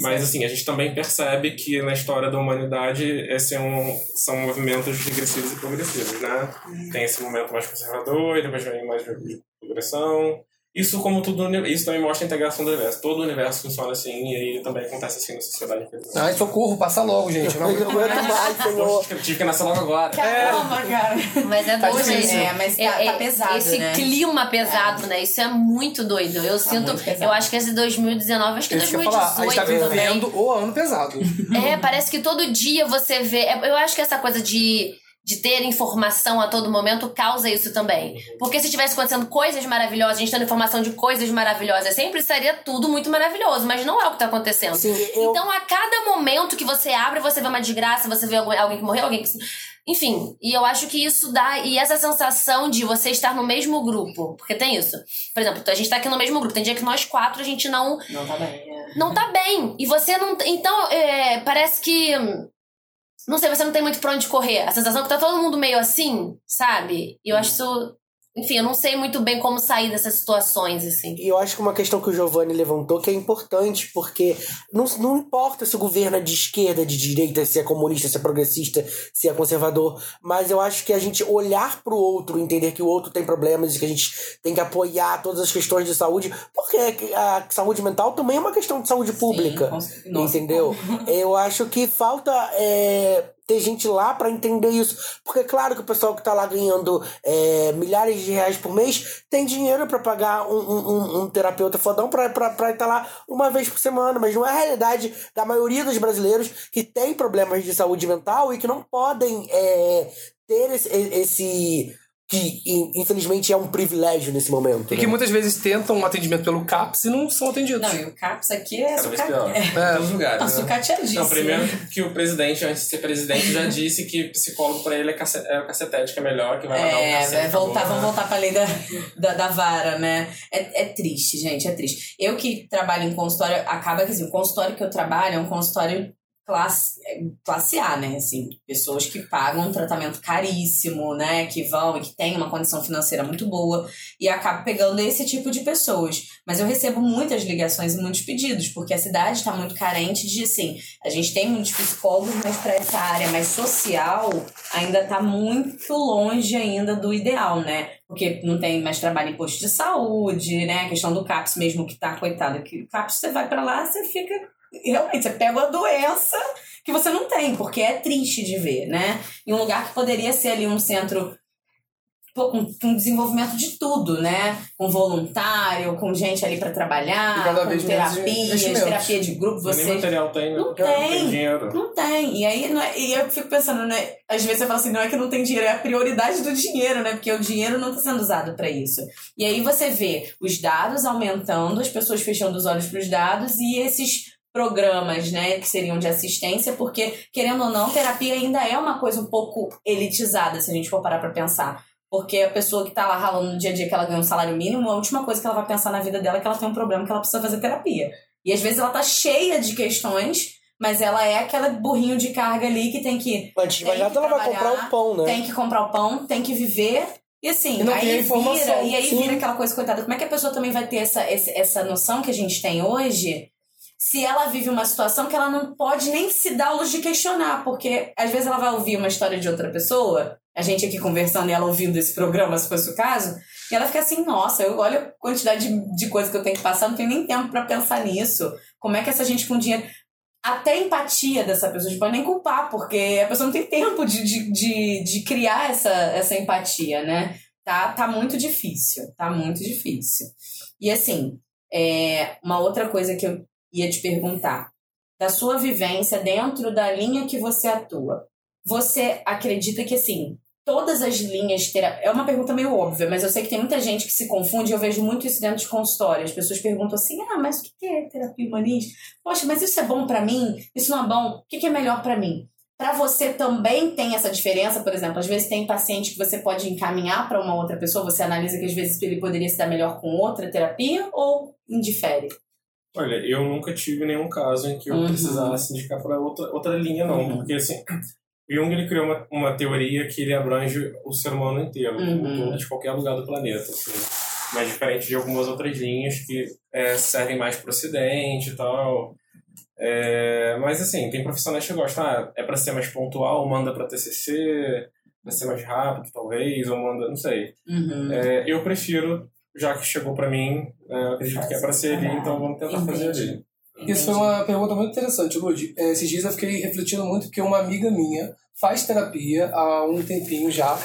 Mas assim, a gente também percebe que na história da humanidade esse é um, são movimentos regressivos e progressivos, né? Tem esse momento mais conservador, e depois vem mais de progressão. Isso como tudo, isso também mostra a integração do universo. Todo o universo funciona assim e aí também acontece assim na sociedade. Ai, socorro, passa logo, gente. Não aguento mais, senhor. Tive que nascer logo agora. Calma, cara. Mas é Tá doido difícil. isso. É, mas tá- tá pesado, Esse né? clima pesado, né? Isso é muito doido. Eu sinto. muito pesado. Eu acho que esse 2019, acho que que eu ia falar, a gente 2018 tá também. vivendo o ano pesado. É, parece que todo dia você vê. é, Eu acho que essa coisa de, de ter informação a todo momento causa isso também. Porque se tivesse acontecendo coisas maravilhosas, a gente tendo informação de coisas maravilhosas, sempre estaria tudo muito maravilhoso, mas não é o que tá acontecendo. Sim, eu- Então, a cada momento que você abre, você vê uma desgraça, você vê alguém alguém que morreu, alguém que. Enfim, e eu acho que isso dá. E essa sensação de você estar no mesmo grupo. Porque tem isso. Por exemplo, a gente tá aqui no mesmo grupo. Tem dia que nós quatro a gente não Não tá bem. é. não tá bem. E você não. Então, é, parece que. Hum, Não sei, você não tem muito pra onde correr. A sensação é que tá todo mundo meio assim, sabe? E eu acho isso. Enfim, eu não sei muito bem como sair dessas situações, assim. E eu acho que uma questão que o Giovanni levantou que é importante, porque não, não importa se o governo é de esquerda, de direita, se é comunista, se é progressista, se é conservador, mas eu acho que a gente olhar pro outro, entender que o outro tem problemas e que a gente tem que apoiar todas as questões de saúde, porque a saúde mental também é uma questão de saúde pública. Nossa. entendeu? Eu acho que falta é, ter gente lá pra entender isso. Porque é claro que o pessoal que tá lá ganhando é, milhares de reais por mês tem dinheiro pra pagar um, um, um- terapeuta fodão pra estar tá lá uma vez por semana. Mas não é a realidade da maioria dos brasileiros que tem problemas de saúde mental e que não podem é, ter esse. esse que in- infelizmente é um privilégio nesse momento. E que né? muitas vezes tentam um atendimento pelo CAPS e não são atendidos. Não, e o CAPS aqui é Cada vez sucate... pior. é. Em todos os lugares. Não, né? sucateadíssimo. Não, primeiro que o presidente, antes de ser presidente, já disse que psicólogo pra ele é, cace... é o cacetético, é melhor, que vai dar um É, cacete. vai voltar, vamos né? voltar pra lei da, da, da vara, né? É, é triste, gente, é triste. Eu que trabalho em consultório, acaba que assim, o consultório que eu trabalho é um consultório classe, é, classe A, né? Assim, pessoas que pagam um tratamento caríssimo, né? Que vão e que têm uma condição financeira muito boa e acabo pegando esse tipo de pessoas. Mas eu recebo muitas ligações e muitos pedidos, porque a cidade está muito carente de, assim, a gente tem muitos psicólogos, mas para essa área mais social ainda está muito longe ainda do ideal, né? Porque não tem mais trabalho em posto de saúde, né? A questão do CAPS mesmo que tá, coitado, que o CAPS você vai para lá, você fica realmente, você pega uma doença que você não tem, porque é triste de ver, né? Em um lugar que poderia ser ali um centro com, com desenvolvimento de tudo, né? Com voluntário, com gente ali para trabalhar, com terapias, terapia de grupo, Nem você material tem, né? Não Porque Não tem. tem dinheiro. não tem. E aí não é- e eu fico pensando, né? Às vezes você fala assim, não é que não tem dinheiro, é a prioridade do dinheiro, né? Porque o dinheiro não está sendo usado para isso. E aí você vê os dados aumentando, as pessoas fechando os olhos para os dados e esses programas, né, que seriam de assistência, porque querendo ou não, terapia ainda é uma coisa um pouco elitizada, se a gente for parar para pensar. Porque a pessoa que tá lá ralando no dia a dia que ela ganha um salário mínimo, a última coisa que ela vai pensar na vida dela é que ela tem um problema que ela precisa fazer terapia. E às vezes ela tá cheia de questões, mas ela é aquela burrinho de carga ali que tem que Antes de mais nada, ela vai comprar o pão, né? tem que comprar o pão, tem que viver. E assim, E aí vira, e aí sim. vira aquela coisa, coitada, como é que a pessoa também vai ter essa, essa noção que a gente tem hoje se ela vive uma situação que ela não pode nem se dar a luz de questionar, porque às vezes ela vai ouvir uma história de outra pessoa, a gente aqui conversando e ela ouvindo esse programa, se fosse o caso, e ela fica assim, nossa, eu olho a quantidade de, de coisa que eu tenho que passar, não tenho nem tempo pra pensar nisso. Como é que essa gente com dinheiro até empatia dessa pessoa, a gente pode nem culpar, porque a pessoa não tem tempo de, de, de, de criar essa, essa empatia, né? Tá, tá muito difícil, tá muito difícil. E assim, é, uma outra coisa que eu ia te perguntar, da sua vivência dentro da linha que você atua, você acredita que assim, todas as linhas tera... é uma pergunta meio óbvia, mas eu sei que tem muita gente que se confunde, eu vejo muito isso dentro de consultório. As pessoas perguntam assim: "Ah, mas o que é terapia humanista? Poxa, mas isso é bom pra mim? Isso não é bom? O que é melhor pra mim?" Pra você também tem essa diferença, por exemplo, às vezes tem paciente que você pode encaminhar para uma outra pessoa, você analisa que às vezes ele poderia se dar melhor com outra terapia ou indifere? Olha, eu nunca tive nenhum caso em que eu Uhum. precisasse indicar para outra, outra linha, não. Uhum. Porque, assim, Jung ele criou uma, uma teoria que ele abrange o ser humano inteiro, Uhum. todo- de qualquer lugar do planeta. Assim. Mas diferente de algumas outras linhas que é, servem mais para o ocidente e tal. É, mas, assim, tem profissionais que gostam, ah, é para ser mais pontual, manda para TCC, para ser mais rápido, talvez, ou manda, não sei. Uhum. É, eu prefiro já que chegou pra mim, é, eu acredito que é pra ser ali, então vamos tentar fazer ali. Isso foi uma pergunta muito interessante, Lud. É, Esses dias eu fiquei refletindo muito porque uma amiga minha faz terapia há um tempinho já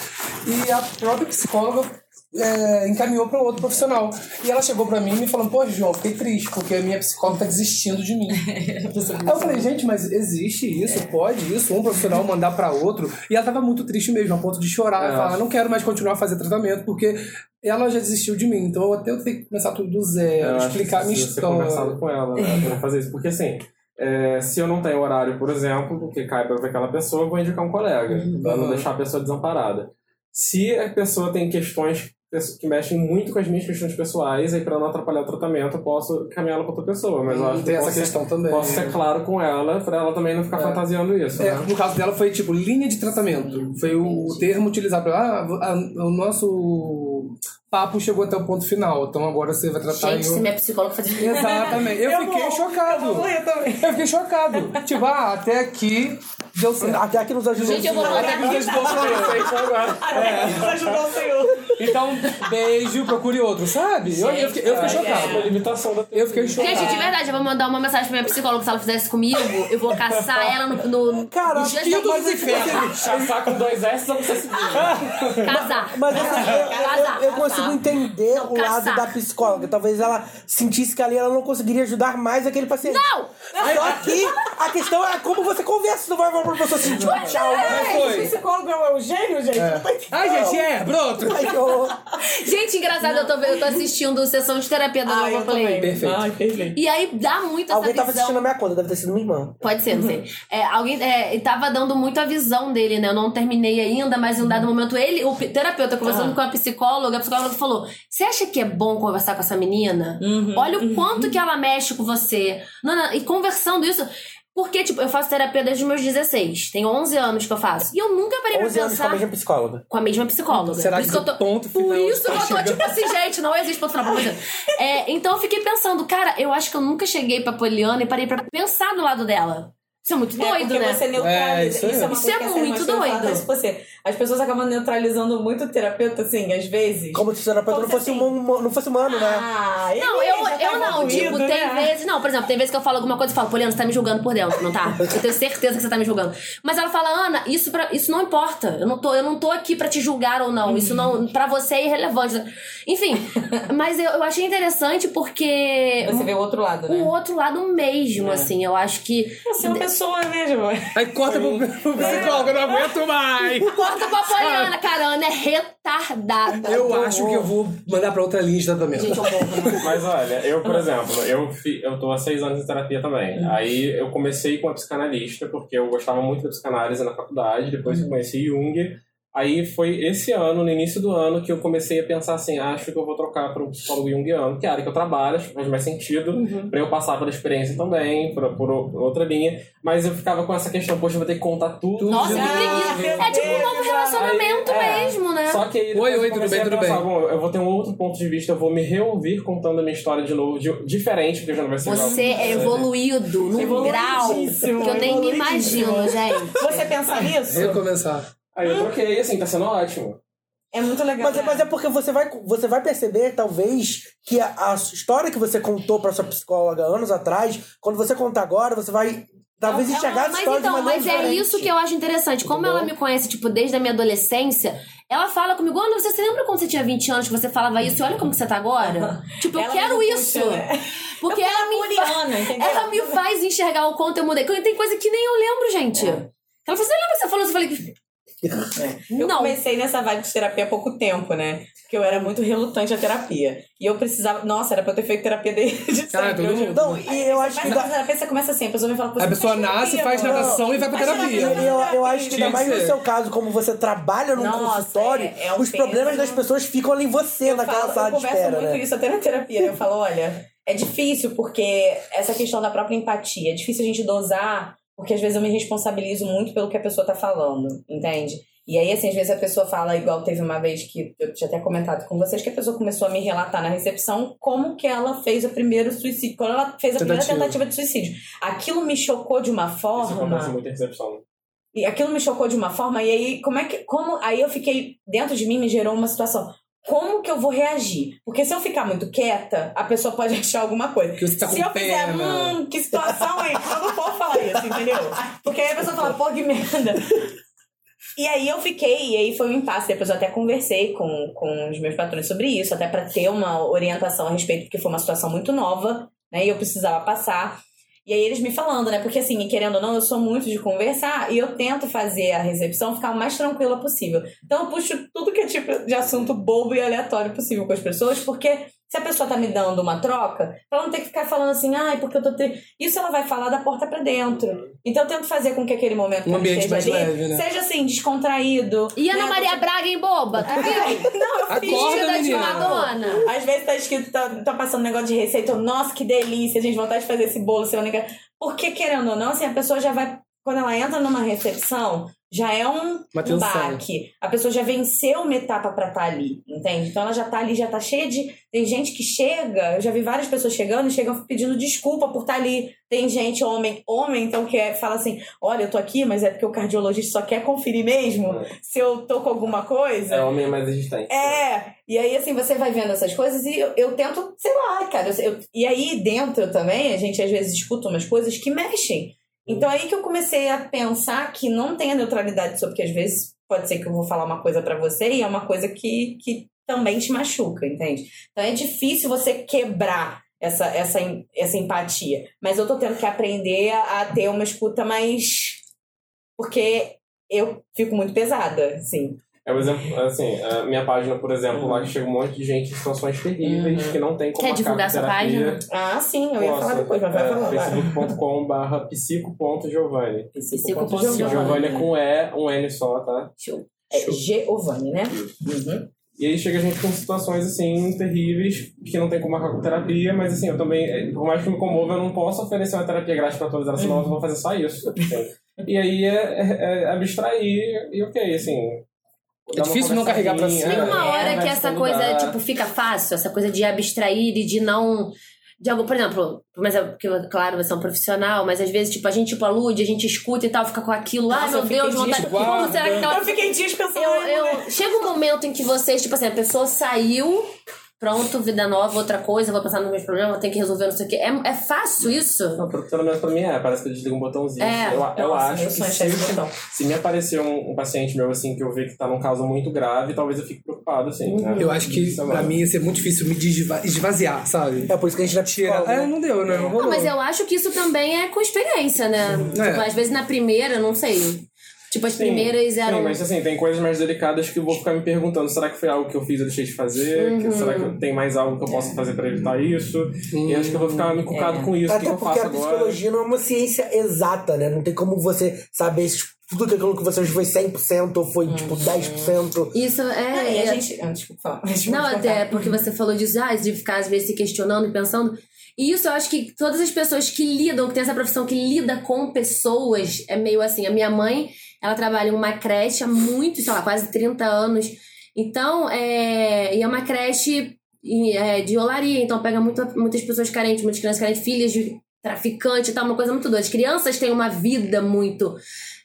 e a própria psicóloga é, encaminhou para outro profissional. E ela chegou para mim e me falou: Pô, João, fiquei triste porque a minha psicóloga tá desistindo de mim. Aí eu falei: Gente, mas existe isso? Pode isso? Um profissional mandar para outro? E ela tava muito triste mesmo, a ponto de chorar. É. Falava: Não quero mais continuar a fazer tratamento porque ela já desistiu de mim. Então eu até eu tenho que começar tudo do zero, Eu acho explicar a que minha história. conversado com ela, né, pra fazer isso. Porque assim, é, se eu não tenho horário, por exemplo, porque cai pra aquela pessoa, eu vou indicar um colega, pra não Uhum. deixar a pessoa desamparada. Se a pessoa tem questões que mexem muito com as minhas questões pessoais, aí pra não atrapalhar o tratamento, eu posso caminhá-la pra outra pessoa. Mas eu acho que Tem eu essa questão ser, também. posso ser claro com ela, pra ela também não ficar fantasiando isso. É, né? no caso dela foi tipo linha de tratamento. Foi o termo utilizado para ah, a- o nosso papo chegou até o ponto final. Então agora você vai tratar Gente, em se minha psicóloga fazer Exatamente. Eu, fiquei chocado. Eu, fiquei chocado. Tipo, ah, até aqui deu certo. Até aqui nos ajudou. Gente, eu vou Até aqui nos ajudou o Senhor. Então, beijo, procure outro, sabe? Eu, eu fiquei, eu fiquei chocado. Uma limitação da Eu fiquei chocado. Gente, de verdade, eu vou mandar uma mensagem pra minha psicóloga se ela fizesse comigo. Eu vou caçar ela no. no Cara, nos dias que da- dos infernos. Chassar com dois S, não precisa seguir. Casar. Mas eu, eu- Casar, eu, eu consigo entender Não, o lado caçar. da psicóloga. Talvez ela sentisse que ali ela não conseguiria ajudar mais aquele paciente. Não! Só que a questão é como você conversa. Não vai pra pessoa assim, tipo, tchau. Mas O foi. psicólogo é o gênio, gente. Não tá entendendo. Ai, gente, é, pronto. Ai, que horror. Gente, engraçado, eu tô, eu tô assistindo sessão de terapia da Nova Play. Perfeito. E aí dá muito essa Alguém tava visão. assistindo a minha conta, deve ter sido minha irmã. Pode ser, não sei. É, alguém é, e tava dando muito a visão dele, né? Eu não terminei ainda, mas em um dado momento, ele, o terapeuta, conversando com a psicóloga, a psicóloga falou: Você acha que é bom conversar com essa menina? Olha o quanto que ela mexe com você. Não, não, e conversando isso. Porque, tipo, eu faço terapia desde os meus 16. Tem 11 anos que eu faço. E eu nunca parei pra 11 anos com a pensar mesma psicóloga. com a mesma psicóloga. Será que isso eu do ponto final Por isso que eu tô, chegando? tipo assim, gente, não existe ponto final você. É, então eu fiquei pensando, cara, eu acho que eu nunca cheguei pra Poliana e parei pra pensar do lado dela. Isso é muito É, doido, porque né? você neutraliza. É, isso, isso é. é Isso é que a Sarah muito doido. Assim, as pessoas acabam neutralizando muito o terapeuta, assim, às vezes. Como se o terapeuta Como não se fosse, assim- humano, não fosse humano, né? Ah, ele Não, eu, tá eu não, evoluído, tipo, tem né? vezes. Não, por exemplo, tem vezes que eu falo alguma coisa e falo, Poliana, você tá me julgando por dentro, não tá? Eu tenho certeza que você tá me julgando. Mas ela fala, Ana, isso, pra, isso não importa. Eu não, tô, eu não tô aqui pra te julgar ou não. Isso não. Pra você é irrelevante. Enfim, mas eu, eu achei interessante porque. Você vê o outro lado, né? O outro lado mesmo, assim. Eu acho que. Você é uma pessoa mesmo. Aí corta pro, pro psicólogo, eu não aguento mais. Corta pra Poliana, cara. Ana é retardada. Eu acho que eu vou mandar pra outra linha de tratamento. Gente, eu né? Mas olha, eu, por exemplo, eu, fi, eu tô há seis anos em terapia também. Aí eu comecei com a psicanalista, porque eu gostava muito da psicanálise na faculdade, depois eu conheci Jung. Aí foi esse ano, no início do ano, que eu comecei a pensar assim, acho que eu vou trocar para um psicólogo junguiano, que é a área que eu trabalho, acho que faz mais sentido, pra eu passar pela experiência também, por, por outra linha. Mas eu ficava com essa questão, poxa, eu vou ter que contar tudo. Nossa, que preguiça. É tipo um novo relacionamento Aí, é. mesmo, né? Só que aí Oi, depois oi, eu tudo bem, a tudo pensar, bem. Bom, eu vou ter um outro ponto de vista, eu vou me reouvir contando a minha história de novo, de- diferente, porque já não vai ser Você é evoluído num grau que eu nem me imagino, gente. Você pensa nisso? Recomeçar. Aí eu troquei, assim, tá sendo ótimo. É muito legal. Mas, é- mas é porque você vai, você vai perceber, talvez, que a, a história que você contou pra sua psicóloga anos atrás, quando você contar agora, você vai talvez enxergar essa Mas história então, de maneira mas é diferente. isso que eu acho interessante. Como ela me conhece, tipo, desde a minha adolescência, ela fala comigo, Ana, você se lembra quando você tinha 20 anos que você falava isso? E olha como que você tá agora. Tipo, eu Ela quero puxa, isso. né? Porque É ela é me, entendeu? ela me faz enxergar o quanto eu mudei. Porque Tem coisa que nem eu lembro, gente. Ela falou, você lembra que você falou isso? Eu falei, Eu não. comecei nessa vibe de terapia há pouco tempo, né? Porque eu era muito relutante à terapia. E eu precisava. Nossa, era pra eu ter feito terapia desde Cara, sempre. todo mundo. Não, e eu acho Mas que na dá- terapia você começa assim, a pessoa me fala, "Pô, A pessoa faz nasce, faz mano?" natação e vai pra terapia. Eu, eu, eu acho que ainda mais no seu caso, como você trabalha num Nossa, consultório, é- é um os problemas peso. das pessoas ficam ali em você, Eu naquela falo- sala eu de converso espera, muito né? isso até na terapia. Eu falo, olha, é difícil porque essa questão da própria empatia, é difícil a gente dosar, porque às vezes eu me responsabilizo muito pelo que a pessoa tá falando, entende? E aí, assim, às vezes a pessoa fala, igual teve uma vez que eu tinha até comentado com vocês, que a pessoa começou a me relatar na recepção como que ela fez o primeiro suicídio, quando ela fez a primeira Tentativa. tentativa de suicídio. Aquilo me chocou de uma Isso acontece forma. muito em recepção. E aquilo me chocou de uma forma, e aí, como é que. Como, aí eu fiquei, dentro de mim, me gerou uma situação. Como que eu vou reagir? Porque se eu ficar muito quieta, a pessoa pode achar alguma coisa. Que você tá se eu fizer, pena. hum, que situação é? Eu não vou falar isso, entendeu? Porque aí a pessoa fala, pô, que merda. E aí eu fiquei, e aí foi um impasse. Depois eu até conversei com, com os meus patrões sobre isso, até pra ter uma orientação a respeito, porque foi uma situação muito nova, né? E eu precisava passar. E aí eles me falando, né? Porque assim, querendo ou não, eu sou muito de conversar e eu tento fazer a recepção ficar o mais tranquila possível. Então eu puxo tudo que é tipo de assunto bobo e aleatório possível com as pessoas, porque se a pessoa tá me dando uma troca, ela não tem que ficar falando assim, ai, porque eu tô. Tri... Isso ela vai falar da porta pra dentro. Então eu tento fazer com que aquele momento que Um ela ambiente esteja mais ali leve, né? seja assim, descontraído. E Ana né? Maria Braga, hein, boba? Tu viu? Não, eu Acorda, de. Madonna. Às vezes tá escrito, tá, tá passando um negócio de receita, eu, nossa, que delícia, gente, vontade de fazer esse bolo semana que Porque, querendo ou não, assim, a pessoa já vai. Quando ela entra numa recepção, já é um, um baque. A pessoa já venceu uma etapa pra estar ali, entende? Então ela já tá ali, já tá cheia de. Tem gente que chega, eu já vi várias pessoas chegando e chegam pedindo desculpa por estar ali. Tem gente, homem, homem, então, que é, fala assim: olha, eu tô aqui, mas é porque o cardiologista só quer conferir mesmo se eu tô com alguma coisa. É homem mais resistente. É, e aí assim, você vai vendo essas coisas e eu, eu tento, sei lá, cara. eu- eu- e aí dentro também, a gente às vezes escuta umas coisas que mexem. Então aí que eu comecei a pensar que não tem a neutralidade sobre, porque às vezes pode ser que eu vou falar uma coisa pra você e é uma coisa que, que também te machuca, entende? Então é difícil você quebrar essa, essa, essa empatia. Mas eu tô tendo que aprender a ter uma escuta mais. Porque eu fico muito pesada, assim. É um exemplo, assim, a minha página, por exemplo, lá que chega um monte de gente em situações terríveis que não tem como Quer divulgar sua página? Ah, sim, eu ia Posso, falar depois, mas vai é, falar. vai. facebook.com barra psico.giovanni. Psico.giovanni. Giovanni é com E, um N só, tá? Show. É Giovanni, né? Uhum. E aí chega gente com situações, assim, terríveis, que não tem como marcar com terapia, mas assim, eu também, eh, por mais que me comova, eu não posso oferecer uma terapia grátis pra todas elas, senão eu vou fazer só isso. E aí é, é, é abstrair e ok, assim... É difícil não carregar pra cima. Tem uma é, hora vai que essa coisa, dá. tipo, fica fácil, essa coisa de abstrair e de não. De algo, por exemplo, mas é porque, claro, você é um profissional, mas às vezes, tipo, a gente, tipo, alude, a gente escuta e tal, fica com aquilo, ai Nossa, meu Deus, dias vontade. Como guarda. será que aquela Eu fiquei dias pensando. eu, eu, chega um momento em que vocês, tipo assim, a pessoa saiu, pronto, vida nova, outra coisa, vou pensar nos meus problemas, tem que resolver não sei o quê. É, é fácil isso? Não, pelo pelo menos pra mim é, parece que eu desligo um botãozinho. É. eu, eu Nossa, acho meu que é se, se me aparecer um, um paciente meu, assim, que eu ver que tá num caso muito grave, talvez eu fique preocupado, assim. né? Eu acho que Isso é pra mim ia ser muito difícil me esvaziar, sabe? É por isso que a gente não é Tira. psicólogo. É, né? não deu, né? Não. Não, mas eu acho que isso também é com experiência, né? É. Tipo, às vezes na primeira, não sei. Tipo, as Sim, primeiras Sim, eram. mas assim, tem coisas mais delicadas que eu vou ficar me perguntando: será que foi algo que eu fiz e eu deixei de fazer? Uhum. Que- será que tem mais algo que eu posso fazer pra evitar isso? E acho que eu vou ficar me cucado É. com isso. O que, que Até eu porque faço a agora? psicologia não é uma ciência exata, né? Não tem como você saber se tudo aquilo que você fez foi 100% ou foi, tipo, 10%. Isso é. Ah, e a é- gente. Ah, desculpa falar. Desculpa Não, até porque você falou disso, ah, de ficar às vezes se questionando e pensando. E isso eu acho que todas as pessoas que lidam, que tem essa profissão que lida com pessoas, é meio assim. A minha mãe, ela trabalha em uma creche há muito, sei lá, quase 30 anos. Então, é, e é uma creche é, de olaria, então pega muito, muitas pessoas carentes, muitas crianças carentes, filhas de traficante e tal, uma coisa muito doida. As crianças têm uma vida muito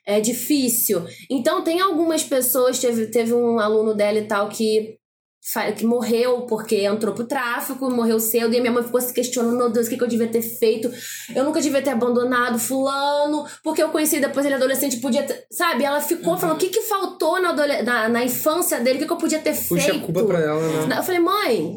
é, difícil. Então, tem algumas pessoas, teve, teve um aluno dela e tal que que morreu porque entrou pro tráfico, morreu cedo, e a minha mãe ficou se questionando, meu Deus, o que, que eu devia ter feito? Eu nunca devia ter abandonado fulano, porque eu conheci depois ele adolescente, podia ter... Sabe? Ela ficou falando, o que que faltou na, adole- na, na infância dele, o que, que eu podia ter Puxa feito? a culpa pra ela, né? Eu falei, mãe,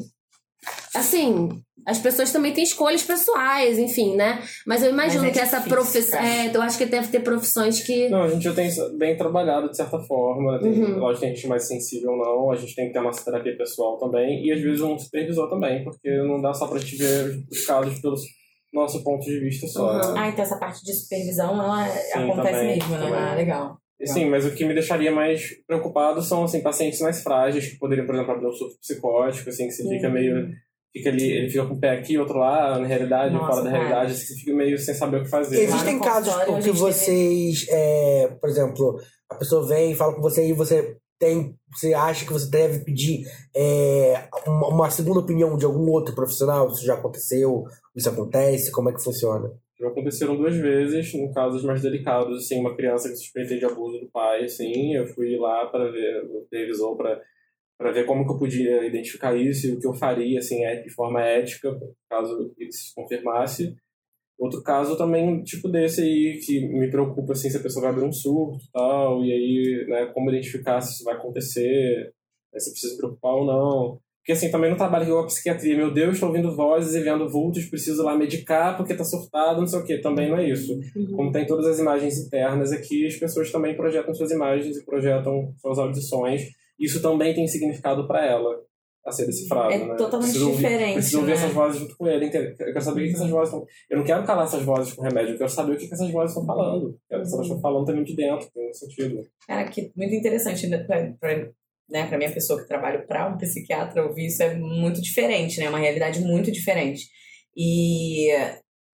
assim, as pessoas também têm escolhas pessoais, enfim, né? Mas eu imagino Mas é que essa profissão. É, eu acho que deve ter profissões que. Não, a gente já tem bem trabalhado de certa forma. Tem, Uhum. Lógico que tem gente mais sensível ou não. A gente tem que ter a nossa terapia pessoal também. E às vezes um supervisor também, porque não dá só pra gente ver os casos pelo nosso ponto de vista só. Uhum. né? Ah, então essa parte de supervisão, ela acontece também, mesmo, né? Ah, legal. Sim, mas o que me deixaria mais preocupado são assim, pacientes mais frágeis, que poderiam, por exemplo, abrir um surto psicótico, assim, que você fica Uhum. meio. Fica ali, ele fica com o pé aqui, outro lá, na realidade, Nossa, fora da cara. realidade, assim, você fica meio sem saber o que fazer. Existem casos em a que vocês, é, por exemplo, a pessoa vem e fala com você e você tem, você acha que você deve pedir é, uma, uma segunda opinião de algum outro profissional? Isso já aconteceu? Isso acontece? Como é que funciona? Já aconteceram duas vezes, em casos mais delicados, assim, uma criança que suspeitei de abuso do pai, assim, eu fui lá para ver o revisor para para ver como que eu podia identificar isso e o que eu faria, assim, é, de forma ética, caso isso se confirmasse. Outro caso também, tipo desse aí, que me preocupa, assim, se a pessoa vai abrir um surto tal, e aí, né, como identificar se isso vai acontecer, né, se precisa se preocupar ou não. Porque, assim, também no trabalho com a psiquiatria, meu Deus, estou ouvindo vozes e vendo vultos, preciso lá medicar porque tá surtado, não sei o quê. Também não é isso. Como tem todas as imagens internas aqui, as pessoas também projetam suas imagens e projetam suas audições. Isso também tem significado para ela a ser decifrado, É né? totalmente Preciso ouvir- diferente, Preciso ouvir né? essas vozes junto com ele. Eu quero saber o que, que essas vozes estão... Eu não quero calar essas vozes com remédio, eu quero saber o que, que essas vozes estão falando. Eu quero, se elas estão falando também de dentro, tem um sentido. Cara, que muito interessante, né, pra, pra, né, pra minha pessoa que trabalha para um psiquiatra, ouvir isso é muito diferente, né? É uma realidade muito diferente. E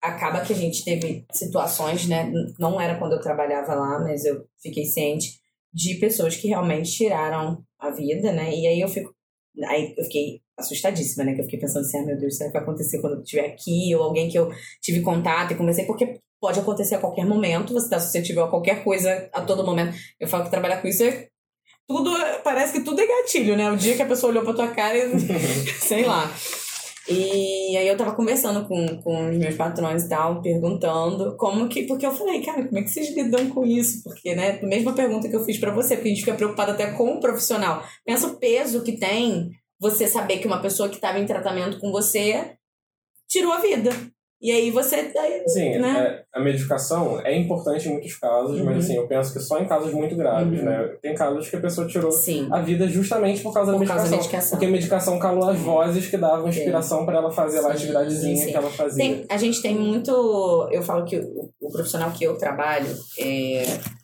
acaba que a gente teve situações, né? Não era quando eu trabalhava lá, mas eu fiquei ciente de pessoas que realmente tiraram a vida, né? E aí eu fico. Aí eu fiquei assustadíssima, né? Que eu fiquei pensando assim, ah, meu Deus, será que vai acontecer quando eu estiver aqui? Ou alguém que eu tive contato e conversei, porque pode acontecer a qualquer momento, você está suscetível a qualquer coisa a todo momento. Eu falo que trabalhar com isso é tudo, parece que tudo é gatilho, né? O dia que a pessoa olhou pra tua cara e sei lá. E aí eu tava conversando com, com os meus patrões e tal, perguntando como que. Porque eu falei, cara, como é que vocês lidam com isso? Porque, né, mesma pergunta que eu fiz pra você, porque a gente fica preocupado até com o profissional. Pensa o peso que tem você saber que uma pessoa que tava em tratamento com você tirou a vida. E aí você. Aí, Sim, né? é, a medicação é importante em muitos casos, Uhum. mas assim, eu penso que só em casos muito graves, Uhum. né? Tem casos que a pessoa tirou Sim. a vida justamente por causa, Por da, causa medicação, da medicação. Porque a medicação calou as vozes que davam inspiração para ela fazer lá a Sim, atividadezinha sim, sim. que ela fazia. Tem, a gente tem muito. Eu falo que o, o profissional que eu trabalho, é,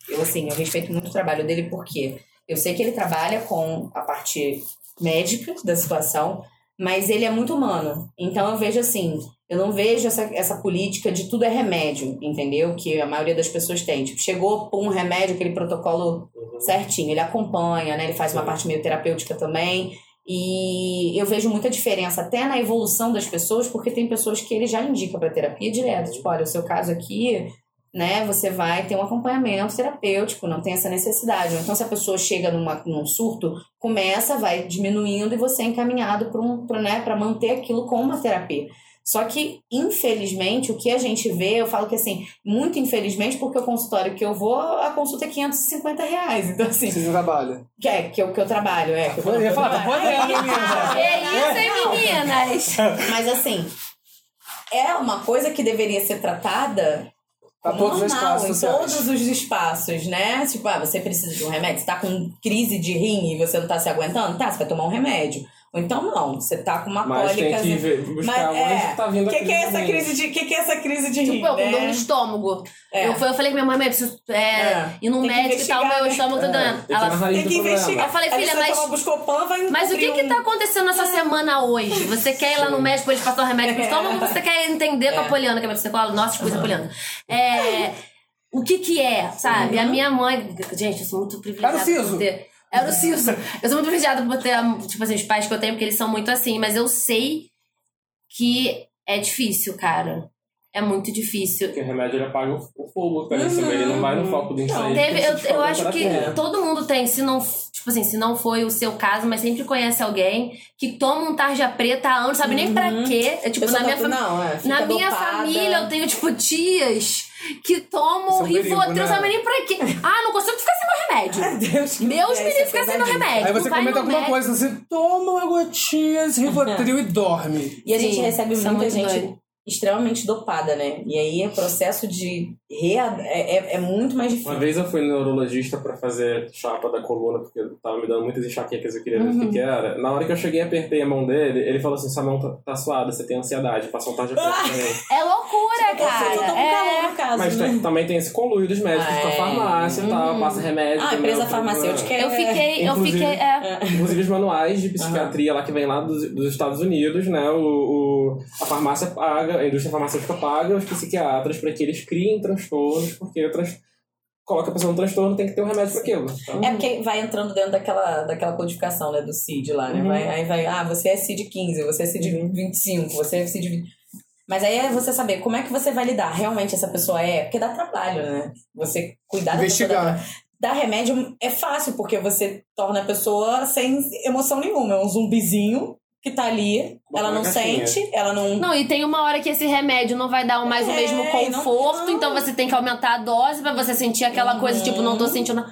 eu assim, eu respeito muito o trabalho dele porque eu sei que ele trabalha com a parte médica da situação, mas ele é muito humano. Então eu vejo assim, eu não vejo essa, essa política de tudo é remédio, entendeu? Que a maioria das pessoas tem. Tipo, chegou um remédio, aquele protocolo certinho, ele acompanha, né? Ele faz uma parte meio terapêutica também. E eu vejo muita diferença até na evolução das pessoas, porque tem pessoas que ele já indica para terapia direto. Tipo, olha, o seu caso aqui, né, você vai ter um acompanhamento terapêutico, não tem essa necessidade. Então, se a pessoa chega numa, num surto, começa, vai diminuindo e você é encaminhado para um, pra, né, pra manter aquilo com uma terapia. Só que, infelizmente, o que a gente vê, eu falo que assim, muito infelizmente, porque o consultório que eu vou, a consulta é 550 reais. Então, assim, Você trabalha. que é que eu, que eu trabalho, é. Que eu, Eu ia falar, tá menina. É isso, hein, meninas? Mas assim, é uma coisa que deveria ser tratada Pra como todos os normal, espaços em sociais. todos os espaços, né? Tipo, ah, você precisa de um remédio, você tá com crise de rim e você não tá se aguentando, tá, você vai tomar um remédio. Ou então não, você tá com uma Mas tem cólica. que ver, buscar Mas, onde que tá vindo O a que, que é essa crise de. que, que é essa crise de rim? Tipo, eu com né? dor no estômago. É. Eu, eu falei pra minha mãe, mãe, preciso é, É. ir no Tem que médico e tal, meu né? estômago tá É, tem que na Ela, Tem que investigar. Eu falei, filha, mas- toma Buscopan, vai mas o que que tá acontecendo nessa semana hoje? Você quer ir lá no médico pra eles passar o remédio pro estômago ou você quer entender com a É. Poliana, que é minha psicóloga? Nossa, coisa Poliana. É, o que que é, sabe? A minha mãe... Gente, eu sou muito privilegiada Era o Siso. ter... Era o Siso. Eu sou muito privilegiada por ter, tipo assim, os pais que eu tenho, porque eles são muito assim. Mas eu sei que é difícil, cara. É muito difícil. Porque o remédio ele apaga o fogo que tá cima, ele não vai no foco do incêndio. Teve, eu, eu acho que terapia. todo mundo tem, se não, tipo assim, se não foi o seu caso, mas sempre conhece alguém que toma um tarja preta há anos, sabe nem pra quê. É, tipo, na minha, fami- não, é, na minha dopada. família eu tenho, tipo, tias que tomam é Rivotril, né? nem pra quê. Ah, não consigo ficar sem meu remédio. Deus, Meus é, meninos é ficam sem meu remédio. Aí você vai comenta alguma médico. coisa, você toma uma gotinha de Rivotril e dorme. E a gente Sim, recebe é muita gente doido. extremamente dopada, né? E aí o processo de. É, é, é muito mais difícil. Uma vez eu fui no neurologista pra fazer chapa da coluna, porque tava me dando muitas enxaquecas, eu queria ver o que era. Na hora que eu cheguei e apertei a mão dele, ele falou assim, sua mão tá, tá suada, você tem ansiedade, passou um tarde de Ah! também. É loucura, Eu tô com cara. calor É. no caso, Mas né? tem- também tem esse conluio dos médicos Ah, com a é. farmácia e tal, passa remédio. Ah, a também, empresa farmacêutica é... Eu fiquei, eu Inclusive- fiquei. É. Inclusive os manuais de psiquiatria lá que vem lá dos, dos Estados Unidos, né? O, o- a farmácia paga, a indústria farmacêutica paga os psiquiatras para que eles criem transtornos, porque coloca a pessoa no transtorno tem que ter um remédio para aquilo. Então, É porque vai entrando dentro daquela, daquela codificação, né, do CID lá, né? Uhum. Vai, aí vai, ah, você é CID 15, você é CID 25, você é CID 20. Mas aí é você saber como é que você vai lidar. Realmente essa pessoa é. Porque dá trabalho, né? Você cuidar da pessoa. Investigar. dar remédio é fácil, porque você torna a pessoa sem emoção nenhuma. É um zumbizinho que tá ali, ela não sente, ela não. Não, e tem uma hora que esse remédio não vai dar mais o É, mesmo e não- conforto, não. então você tem que aumentar a dose pra você sentir aquela coisa, tipo, não tô sentindo.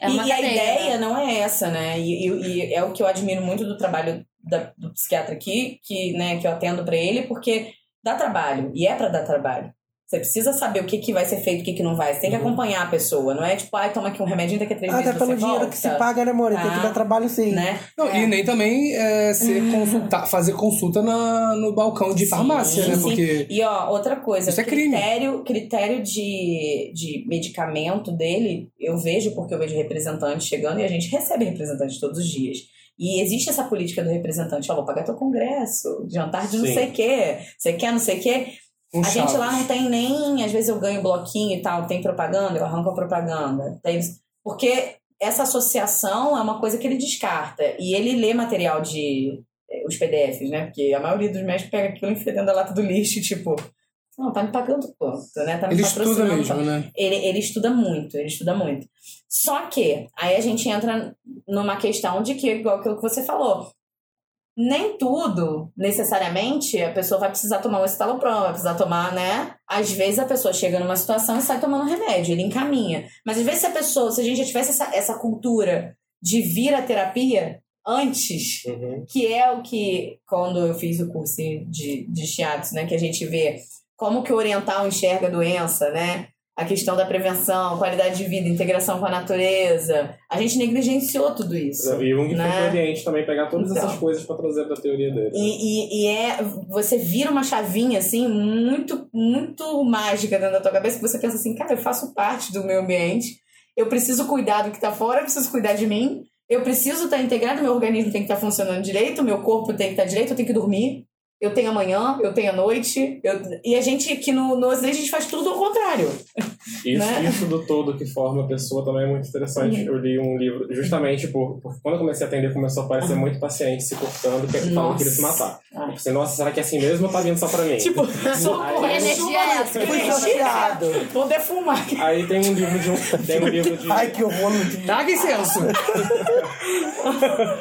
É uma e, e a cadeia. ideia não é essa, né? E, e- e é o que eu admiro muito do trabalho da- do psiquiatra aqui, que, né, que eu atendo pra ele, porque dá trabalho. E é pra dar trabalho. Você precisa saber o que, que vai ser feito, o que, que não vai. Você tem que acompanhar a pessoa. Não é tipo, ai, toma aqui um remedinho daqui a três Até meses pelo você dinheiro volta, que se paga, né, amor? Tem que Tá. dar trabalho sim. Né? Não, É. E nem também é, ser consulta, fazer consulta na, no balcão de Sim, farmácia, né? sim. Porque. E ó, outra coisa, Isso é crime. critério, critério de, de medicamento dele, eu vejo porque eu vejo representante chegando e a gente recebe representante todos os dias. E existe essa política do representante, ó, vou pagar teu congresso, jantar de não Sim. sei o quê, você quer não sei o quê. Um a gente lá não tem nem, às vezes eu ganho bloquinho e tal, tem propaganda, eu arranco a propaganda. Tem, porque essa associação é uma coisa que ele descarta. E ele lê material de eh, os PDFs, né? Porque a maioria dos médicos pega aquilo e enfia dentro da lata do lixo, tipo, não, tá me pagando quanto, né? Tá me Ele estuda mesmo, né? Ele, ele estuda muito, ele estuda muito. Só que aí a gente entra numa questão de que, igual aquilo que você falou, nem tudo, necessariamente, a pessoa vai precisar tomar um estalopram, vai precisar tomar, né? Às vezes a pessoa chega numa situação e sai tomando remédio, ele encaminha. Mas às vezes se a pessoa, se a gente já tivesse essa, essa cultura de vir à terapia antes, Uhum. que é o que, quando eu fiz o curso de, de shiatsu, né, que a gente vê como que o oriental enxerga a doença, né, a questão da prevenção, qualidade de vida, integração com a natureza, a gente negligenciou tudo isso. E Jung né? foi pro Oriente também pegar todas Então. essas coisas pra trazer pra teoria dele. E, e, e é, você vira uma chavinha, assim, muito, muito mágica dentro da tua cabeça, que você pensa assim, cara, eu faço parte do meu ambiente, eu preciso cuidar do que tá fora, eu preciso cuidar de mim, eu preciso estar integrado, meu organismo tem que estar funcionando direito, meu corpo tem que estar direito, eu tenho que dormir, eu tenho amanhã, eu tenho a noite, eu... e a gente aqui no, no Ocidente, a gente faz tudo ao contrário. Isso, né? isso do todo que forma a pessoa também é muito interessante. Eu li um livro, justamente por, porque quando eu comecei a atender, começou a aparecer muito paciente se cortando, que falando que queria se matar. Ai. Eu pensei, nossa, será que é assim mesmo ou tá vindo só pra mim? Tipo, socorro, Aí- energia chuva, é essa? Fui energia, sorteado. Vou defumar. Aí tem um livro de um. Tem um livro de. Ai, que horror. Traga incenso!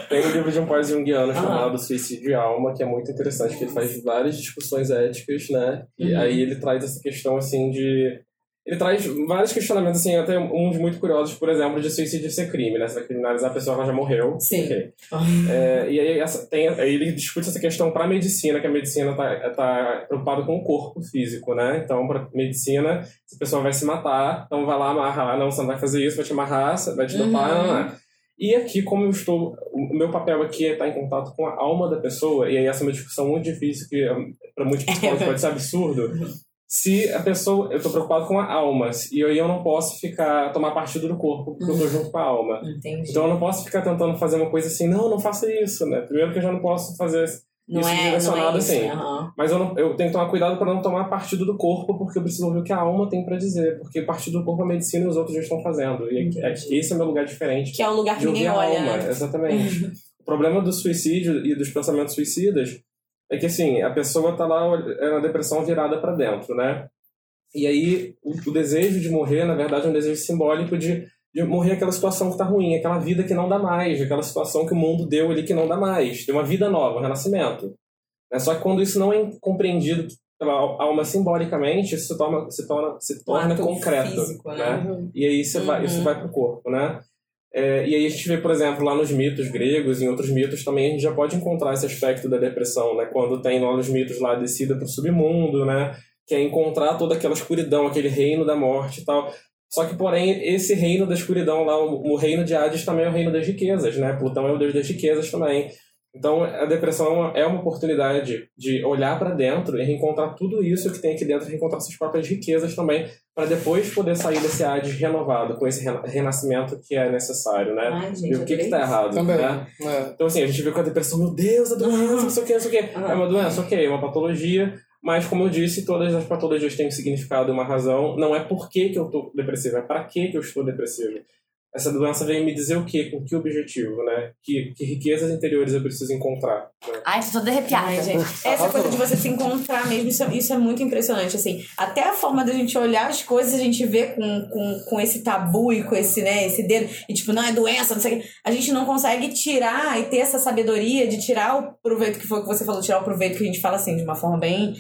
Tem um livro de um pós-junguiano chamado Suicídio e Alma, que é muito interessante, que ele faz várias discussões éticas, né? E Uhum. aí ele traz essa questão, assim, de... Ele traz vários questionamentos, assim, até uns muito curiosos, por exemplo, de suicídio ser crime, né? Você vai criminalizar a pessoa que ela já morreu. Sim. Ok. É, e aí, essa, tem, aí ele discute essa questão para a medicina, que a medicina tá, tá preocupada com o corpo físico, né? Então, para medicina, se a pessoa vai se matar, então vai lá amarrar, não, você não vai fazer isso, vai te amarrar, vai te dopar, Uhum. E aqui, como eu estou. O meu papel aqui é estar em contato com a alma da pessoa, e aí essa é uma discussão muito difícil, que para muitos psicólogos pode ser absurdo. Se a pessoa. Eu estou preocupado com a alma, e aí eu não posso ficar. tomar partido do corpo, porque eu estou junto com a alma. Entendi. Então eu não posso ficar tentando fazer uma coisa assim, não, não faça isso, né? Primeiro que eu já não posso fazer Não isso é, não direcionado é isso. assim. aham. Mas eu, não, eu tenho que tomar cuidado para não tomar partido do corpo, porque eu preciso ouvir o que a alma tem para dizer. Porque partido do corpo a medicina e os outros já estão fazendo. E é- é- esse é o meu lugar diferente Que é um lugar que ninguém olha. alma. Exatamente. o problema do suicídio e dos pensamentos suicidas é que assim, a pessoa tá lá é na depressão virada para dentro, né? E aí o, o desejo de morrer, na verdade, é um desejo simbólico de, de morrer aquela situação que tá ruim, aquela vida que não dá mais, aquela situação que o mundo deu ali que não dá mais, ter uma vida nova, um renascimento. Né? Só que quando isso não é compreendido pela alma simbolicamente, isso se torna, se torna, se torna ato concreto. físico, né? né? E aí isso vai, Uhum. isso vai pro corpo, né? É, e aí a gente vê, por exemplo, lá nos mitos gregos, em outros mitos também, a gente já pode encontrar esse aspecto da depressão, né? Quando tem lá nos mitos lá a descida pro submundo, né? Que é encontrar toda aquela escuridão, aquele reino da morte e tal. Só que, porém, esse reino da escuridão lá, o, reino de Hades também é o reino das riquezas, né? Plutão é o deus das riquezas também. Então, a depressão é uma, oportunidade de olhar para dentro e reencontrar tudo isso que tem aqui dentro, reencontrar suas próprias riquezas também, para depois poder sair desse Hades renovado, com esse rena- renascimento que é necessário, né? Ai, gente, e o que que tá adorei. errado, Também. né? É. Então, assim, a gente vê com a depressão, meu Deus, a doença, não sei o que, não sei o que. É uma doença, ok, é uma patologia, mas como eu disse, todas as patologias têm um significado e uma razão. Não é por que, que eu estou depressivo, é para que, que eu estou depressivo. Essa doença veio me dizer o quê? Com que objetivo, né? Que, que riquezas interiores eu preciso encontrar. Né? Ai, tô toda arrepiada. Ai, gente, essa coisa de você se encontrar mesmo, isso é, isso é muito impressionante, assim. Até a forma da gente olhar as coisas, a gente vê com, com, com esse tabu e com esse, né, esse dedo, e tipo, não, é doença, não sei o quê. A gente não consegue tirar e ter essa sabedoria de tirar o proveito, que foi o que você falou, tirar o proveito que a gente fala assim, de uma forma bem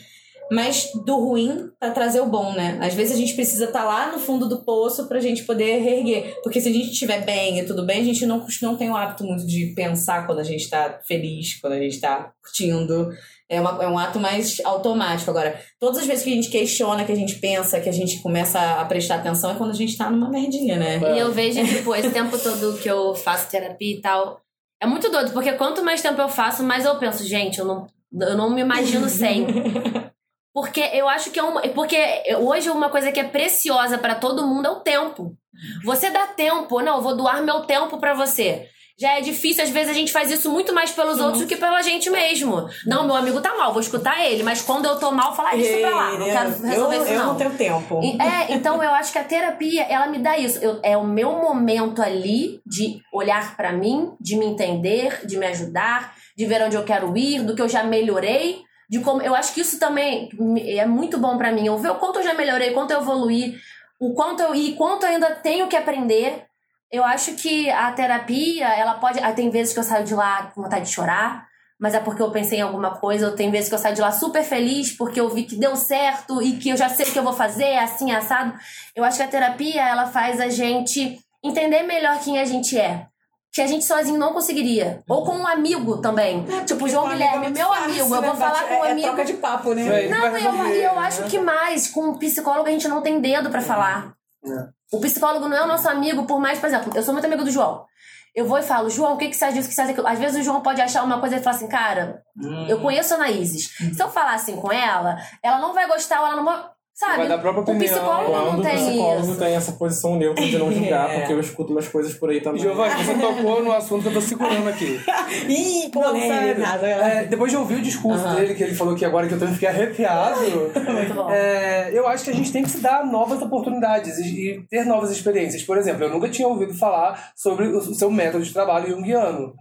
mas do ruim para trazer o bom, né? Às vezes a gente precisa estar tá lá no fundo do poço pra gente poder reerguer. Porque se a gente estiver bem e tudo bem, a gente não, não tem o hábito muito de pensar quando a gente tá feliz, quando a gente tá curtindo. É, uma, é um ato mais automático. Agora, todas as vezes que a gente questiona, que a gente pensa, que a gente começa a prestar atenção, é quando a gente tá numa merdinha, né? E eu vejo, tipo, esse tempo todo que eu faço terapia e tal, é muito doido, porque quanto mais tempo eu faço, mais eu penso, gente, eu não, eu não me imagino sem. Porque eu acho que é uma. Porque hoje uma coisa que é preciosa para todo mundo é o tempo. Você dá tempo, não, eu vou doar meu tempo para você. Já é difícil, às vezes a gente faz isso muito mais pelos outros do que pela gente mesmo. Não, meu amigo tá mal, vou escutar ele, mas quando eu tô mal, falar isso pra lá. Não quero resolver eu, isso, eu não. não tenho tempo. É, então eu acho que a terapia, ela me dá isso. Eu, é o meu momento ali de olhar para mim, de me entender, de me ajudar, de ver onde eu quero ir, do que eu já melhorei de como eu acho que isso também é muito bom para mim. Eu ver o quanto eu já melhorei, quanto eu evoluí, o quanto eu e quanto eu ainda tenho que aprender. Eu acho que a terapia, ela pode, ah, tem vezes que eu saio de lá com vontade de chorar, mas é porque eu pensei em alguma coisa, ou tem vezes que eu saio de lá super feliz porque eu vi que deu certo e que eu já sei o que eu vou fazer, assim assado. Eu acho que a terapia, ela faz a gente entender melhor quem a gente é que a gente sozinho não conseguiria. Ou com um amigo também. É, tipo, o João um Guilherme, amigo é meu muito amigo. fácil, eu vou né? falar Bate- com um é amigo. troca de papo, né? É, Não, eu, resolver, eu né? acho que mais, com o psicólogo a gente não tem dedo pra falar. O psicólogo não é o nosso amigo, por mais, por exemplo, eu sou muito amigo do João. Eu vou e falo, João, o que, que você acha disso, o que você acha daquilo? Às vezes o João pode achar uma coisa e falar assim, cara, eu conheço a Anaíses. Se eu falar assim com ela, ela não vai gostar, ou ela não vai. Sabe? Vai dar a própria o opinião. psicólogo não Quando o tem psicólogo isso. tem essa posição neutra de não julgar, É. porque eu escuto umas coisas por aí também. Giovanni, você tocou no assunto que eu tô segurando aqui. Ih, Não, polêmica. sério. É, depois de ouvir o discurso dele, que ele falou que agora que eu também fiquei arrepiado, bom. é, eu acho que a gente tem que se dar novas oportunidades e, e ter novas experiências. Por exemplo, eu nunca tinha ouvido falar sobre o seu método de trabalho junguiano.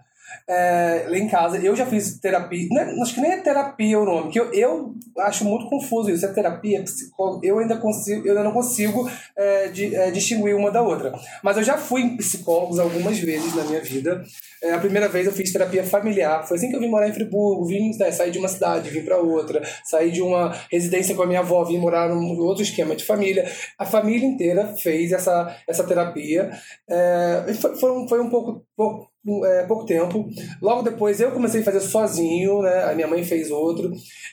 É, lá em casa, eu já fiz terapia, não é- acho que nem é terapia o nome, que eu, eu acho muito confuso isso, é terapia, psicólogo, eu ainda consigo, eu ainda não consigo é, di- é, distinguir uma da outra. Mas eu já fui em psicólogos algumas vezes na minha vida. É, a primeira vez eu fiz terapia familiar, foi assim que eu vim morar em Friburgo, vim né, sair de uma cidade, vim para outra, saí de uma residência com a minha avó, vim morar num outro esquema de família. A família inteira fez essa, essa terapia. É, foi, foi, um, foi um pouco, pouco, é, pouco tempo. Logo depois eu comecei a fazer sozinho, né? A minha mãe fez outro.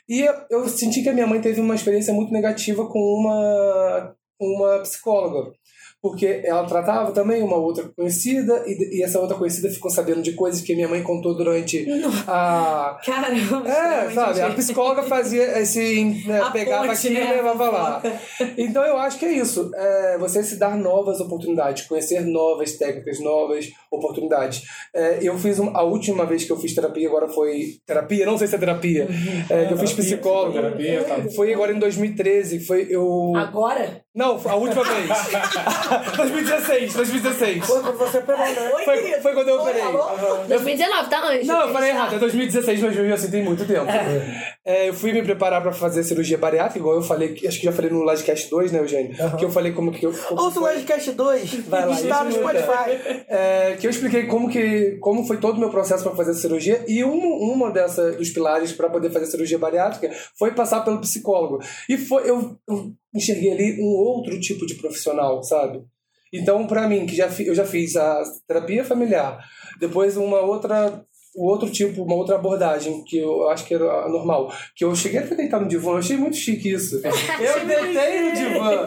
E eu, eu senti que a minha mãe teve uma experiência muito negativa com uma, uma psicóloga. Porque ela tratava também uma outra conhecida, e, e essa outra conhecida ficou sabendo de coisas que minha mãe contou durante a. Caramba. É, extremamente sabe? A psicóloga fazia esse. Né, pegava ponte, aqui né? e levava lá. Então eu acho que é isso. É você se dar novas oportunidades, conhecer novas técnicas, novas oportunidades. É, eu fiz um- a última vez que eu fiz terapia, agora foi. Terapia, não sei se é terapia. É, que eu fiz psicólogo. terapia, tá. Foi agora em 2013. Foi eu. Agora? Não, a última vez. 2016, 2016. Foi quando você pegou, né? Oi, Foi, querido. foi quando eu operei. Aham. 2019, tá antes. Não, eu falei errado, é 2016, mas assim, tem muito tempo. É, eu fui me preparar pra fazer cirurgia bariátrica, igual eu falei, acho que já falei no Livecast 2, né, Eugênio? Que eu falei como que eu. Como Ouça o. Livecast 2. Vai lá, Está no. Spotify. É, que eu expliquei como, que, como foi todo o meu processo para fazer a cirurgia e um, uma dessa, dos pilares para poder fazer a cirurgia bariátrica foi passar pelo psicólogo. E foi, eu, eu enxerguei ali um outro tipo de profissional, sabe? Então, para mim, que já, eu já fiz a terapia familiar, depois uma outra o outro tipo, uma outra abordagem que eu acho que era normal. Que eu cheguei a deitar no divã, eu achei muito chique isso. Eu deitei no divã,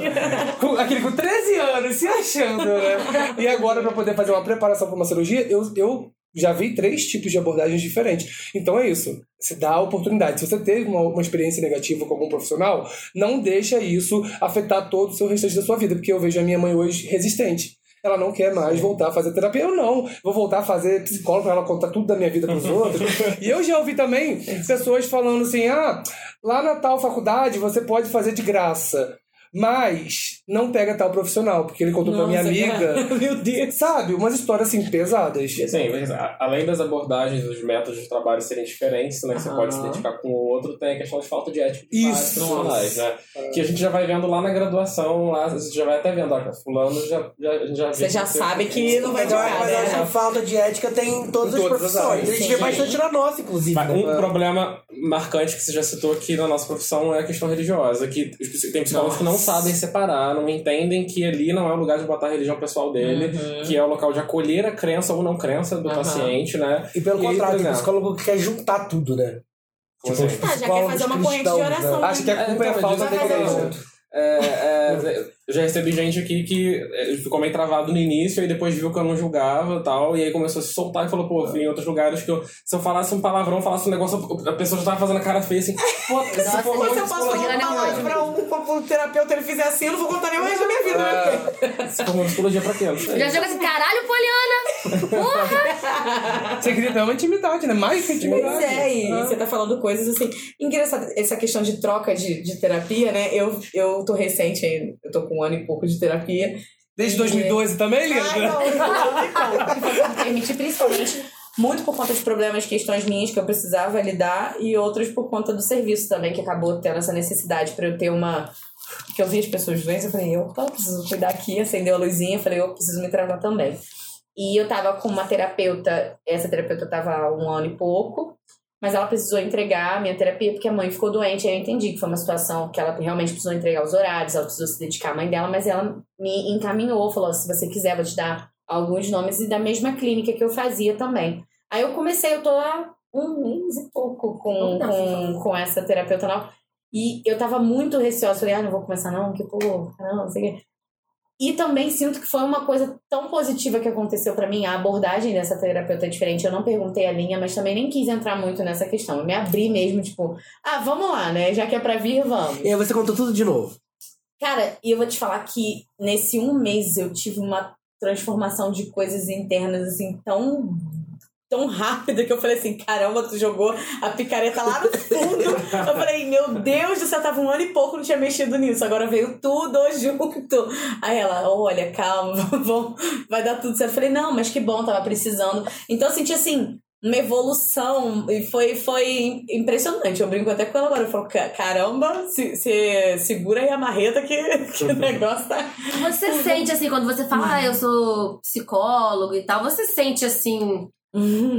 com, aquele com 13 anos, se achando, né? E agora, pra poder fazer uma preparação para uma cirurgia, eu, eu já vi três tipos de abordagens diferentes. Então é isso. Se dá a oportunidade. Se você teve uma, uma experiência negativa com algum profissional, não deixa isso afetar todo o seu restante da sua vida. Porque eu vejo a minha mãe hoje resistente ela não quer mais voltar a fazer terapia. Eu não. Vou voltar a fazer psicólogo pra ela contar tudo da minha vida pros outros. E eu já ouvi também pessoas falando assim: ah, lá na tal faculdade você pode fazer de graça. Mas não pega tal profissional, porque ele contou pra minha Nossa, amiga. cara. Meu Deus. Sabe, umas histórias assim pesadas. Sim, mas a- além das abordagens, os métodos de trabalho serem diferentes, né? Que você pode se identificar com o outro, tem a questão de falta de ética de Isso. profissionais, né? Que a gente já vai vendo lá na graduação, lá, você já vai até vendo, ó, fulano já, já, a gente já Você já que sabe que não vai jogar, mas né? que falta de ética tem em todas Em as todas as profissões. áreas. A gente vê bastante na nossa, inclusive. Mas né? um problema marcante que você já citou aqui na nossa profissão é a questão religiosa, que tem psicólogos que não sabem separar, não entendem que ali não é o lugar de botar a religião pessoal dele, que é o local de acolher a crença ou não crença do Uhum. paciente, né? E pelo E contrário, tem psicólogo que quer juntar tudo, né? Tipo, os Ah, já quer fazer uma corrente de oração. né? Acho que a culpa é, a então, falta da igreja. É, é, eu já recebi gente aqui que é, ficou meio travado no início e depois viu que eu não julgava e tal, e aí começou a se soltar e falou, pô, em outros lugares que eu, se eu falasse um palavrão, falasse um negócio, a pessoa já tava fazendo a cara feia assim, pô, se Nossa, for Se eu posso falar uma é palavra pra um, pra um terapeuta ele fizer assim, eu não vou contar nem o resto da minha vida, né? se for psicologia pra quê? Já joga assim, caralho, Poliana! Porra! Você queria ter uma intimidade, né? Mais que intimidade. Pois é, e Ah. você tá falando coisas assim. Engraçado, essa questão de troca de, de terapia, né? Eu, eu tô recente, aí, eu tô com um ano e pouco de terapia. Desde 2012 também, linda? Ai, não, não, não, não. Permitir principalmente muito por conta de problemas, questões minhas que eu precisava lidar e outras por conta do serviço também, que acabou tendo essa necessidade pra eu ter uma. Que eu vi as pessoas doentes, eu falei, eu preciso cuidar aqui, acendeu a luzinha, eu falei, eu preciso me tratar também. E eu tava com uma terapeuta, essa terapeuta tava há um ano e pouco, mas ela precisou entregar a minha terapia porque a mãe ficou doente. Aí eu entendi que foi uma situação que ela realmente precisou entregar os horários, ela precisou se dedicar à mãe dela, mas ela me encaminhou, falou: se você quiser, vou te dar alguns nomes e da mesma clínica que eu fazia também. Aí eu comecei, eu tô há um mês e pouco com, com, com essa terapeuta nova. E eu tava muito receosa, falei, ah, não vou começar não, que pô, não, não sei o quê. E também sinto que foi uma coisa tão positiva que aconteceu pra mim. A abordagem dessa terapeuta é diferente. Eu não perguntei a linha, mas também nem quis entrar muito nessa questão. Eu me abri mesmo, tipo, ah, vamos lá, né? Já que é pra vir, vamos. E aí você contou tudo de novo. Cara, e eu vou te falar que nesse um mês eu tive uma transformação de coisas internas, assim, tão. Tão rápida que eu falei assim: caramba, tu jogou a picareta lá no fundo. eu falei: meu Deus do céu, tava um ano e pouco, não tinha mexido nisso. Agora veio tudo junto. Aí ela: olha, calma, vamos, vai dar tudo certo. Eu falei: não, mas que bom, tava precisando. Então eu senti assim: uma evolução e foi, foi impressionante. Eu brinco até com ela agora. Eu falo, "Ca- caramba, se, se, segura aí a marreta que, que o negócio tá. Você sente assim, quando você fala, ah, eu sou psicólogo e tal, você sente assim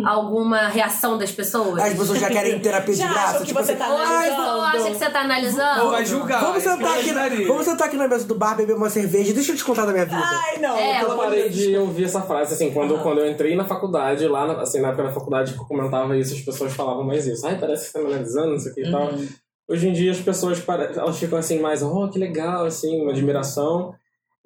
alguma reação das pessoas? As pessoas já querem terapia de Já graça. tipo você assim, tá "Ai, ou acha que você tá analisando? Ou vai julgar. Vamos sentar, eu aqui, imaginaria. vamos sentar aqui na mesa do bar, beber uma cerveja. Deixa eu te contar da minha vida. Ai, não. É, Eu parei de ouvir essa frase, assim, quando, quando eu entrei na faculdade, lá, na, assim, na época da faculdade que eu comentava isso, as pessoas falavam mais isso. Ai, parece que você tá me analisando, isso aqui e tal. Hoje em dia as pessoas, elas ficam assim, mais, oh, que legal, assim, uma admiração.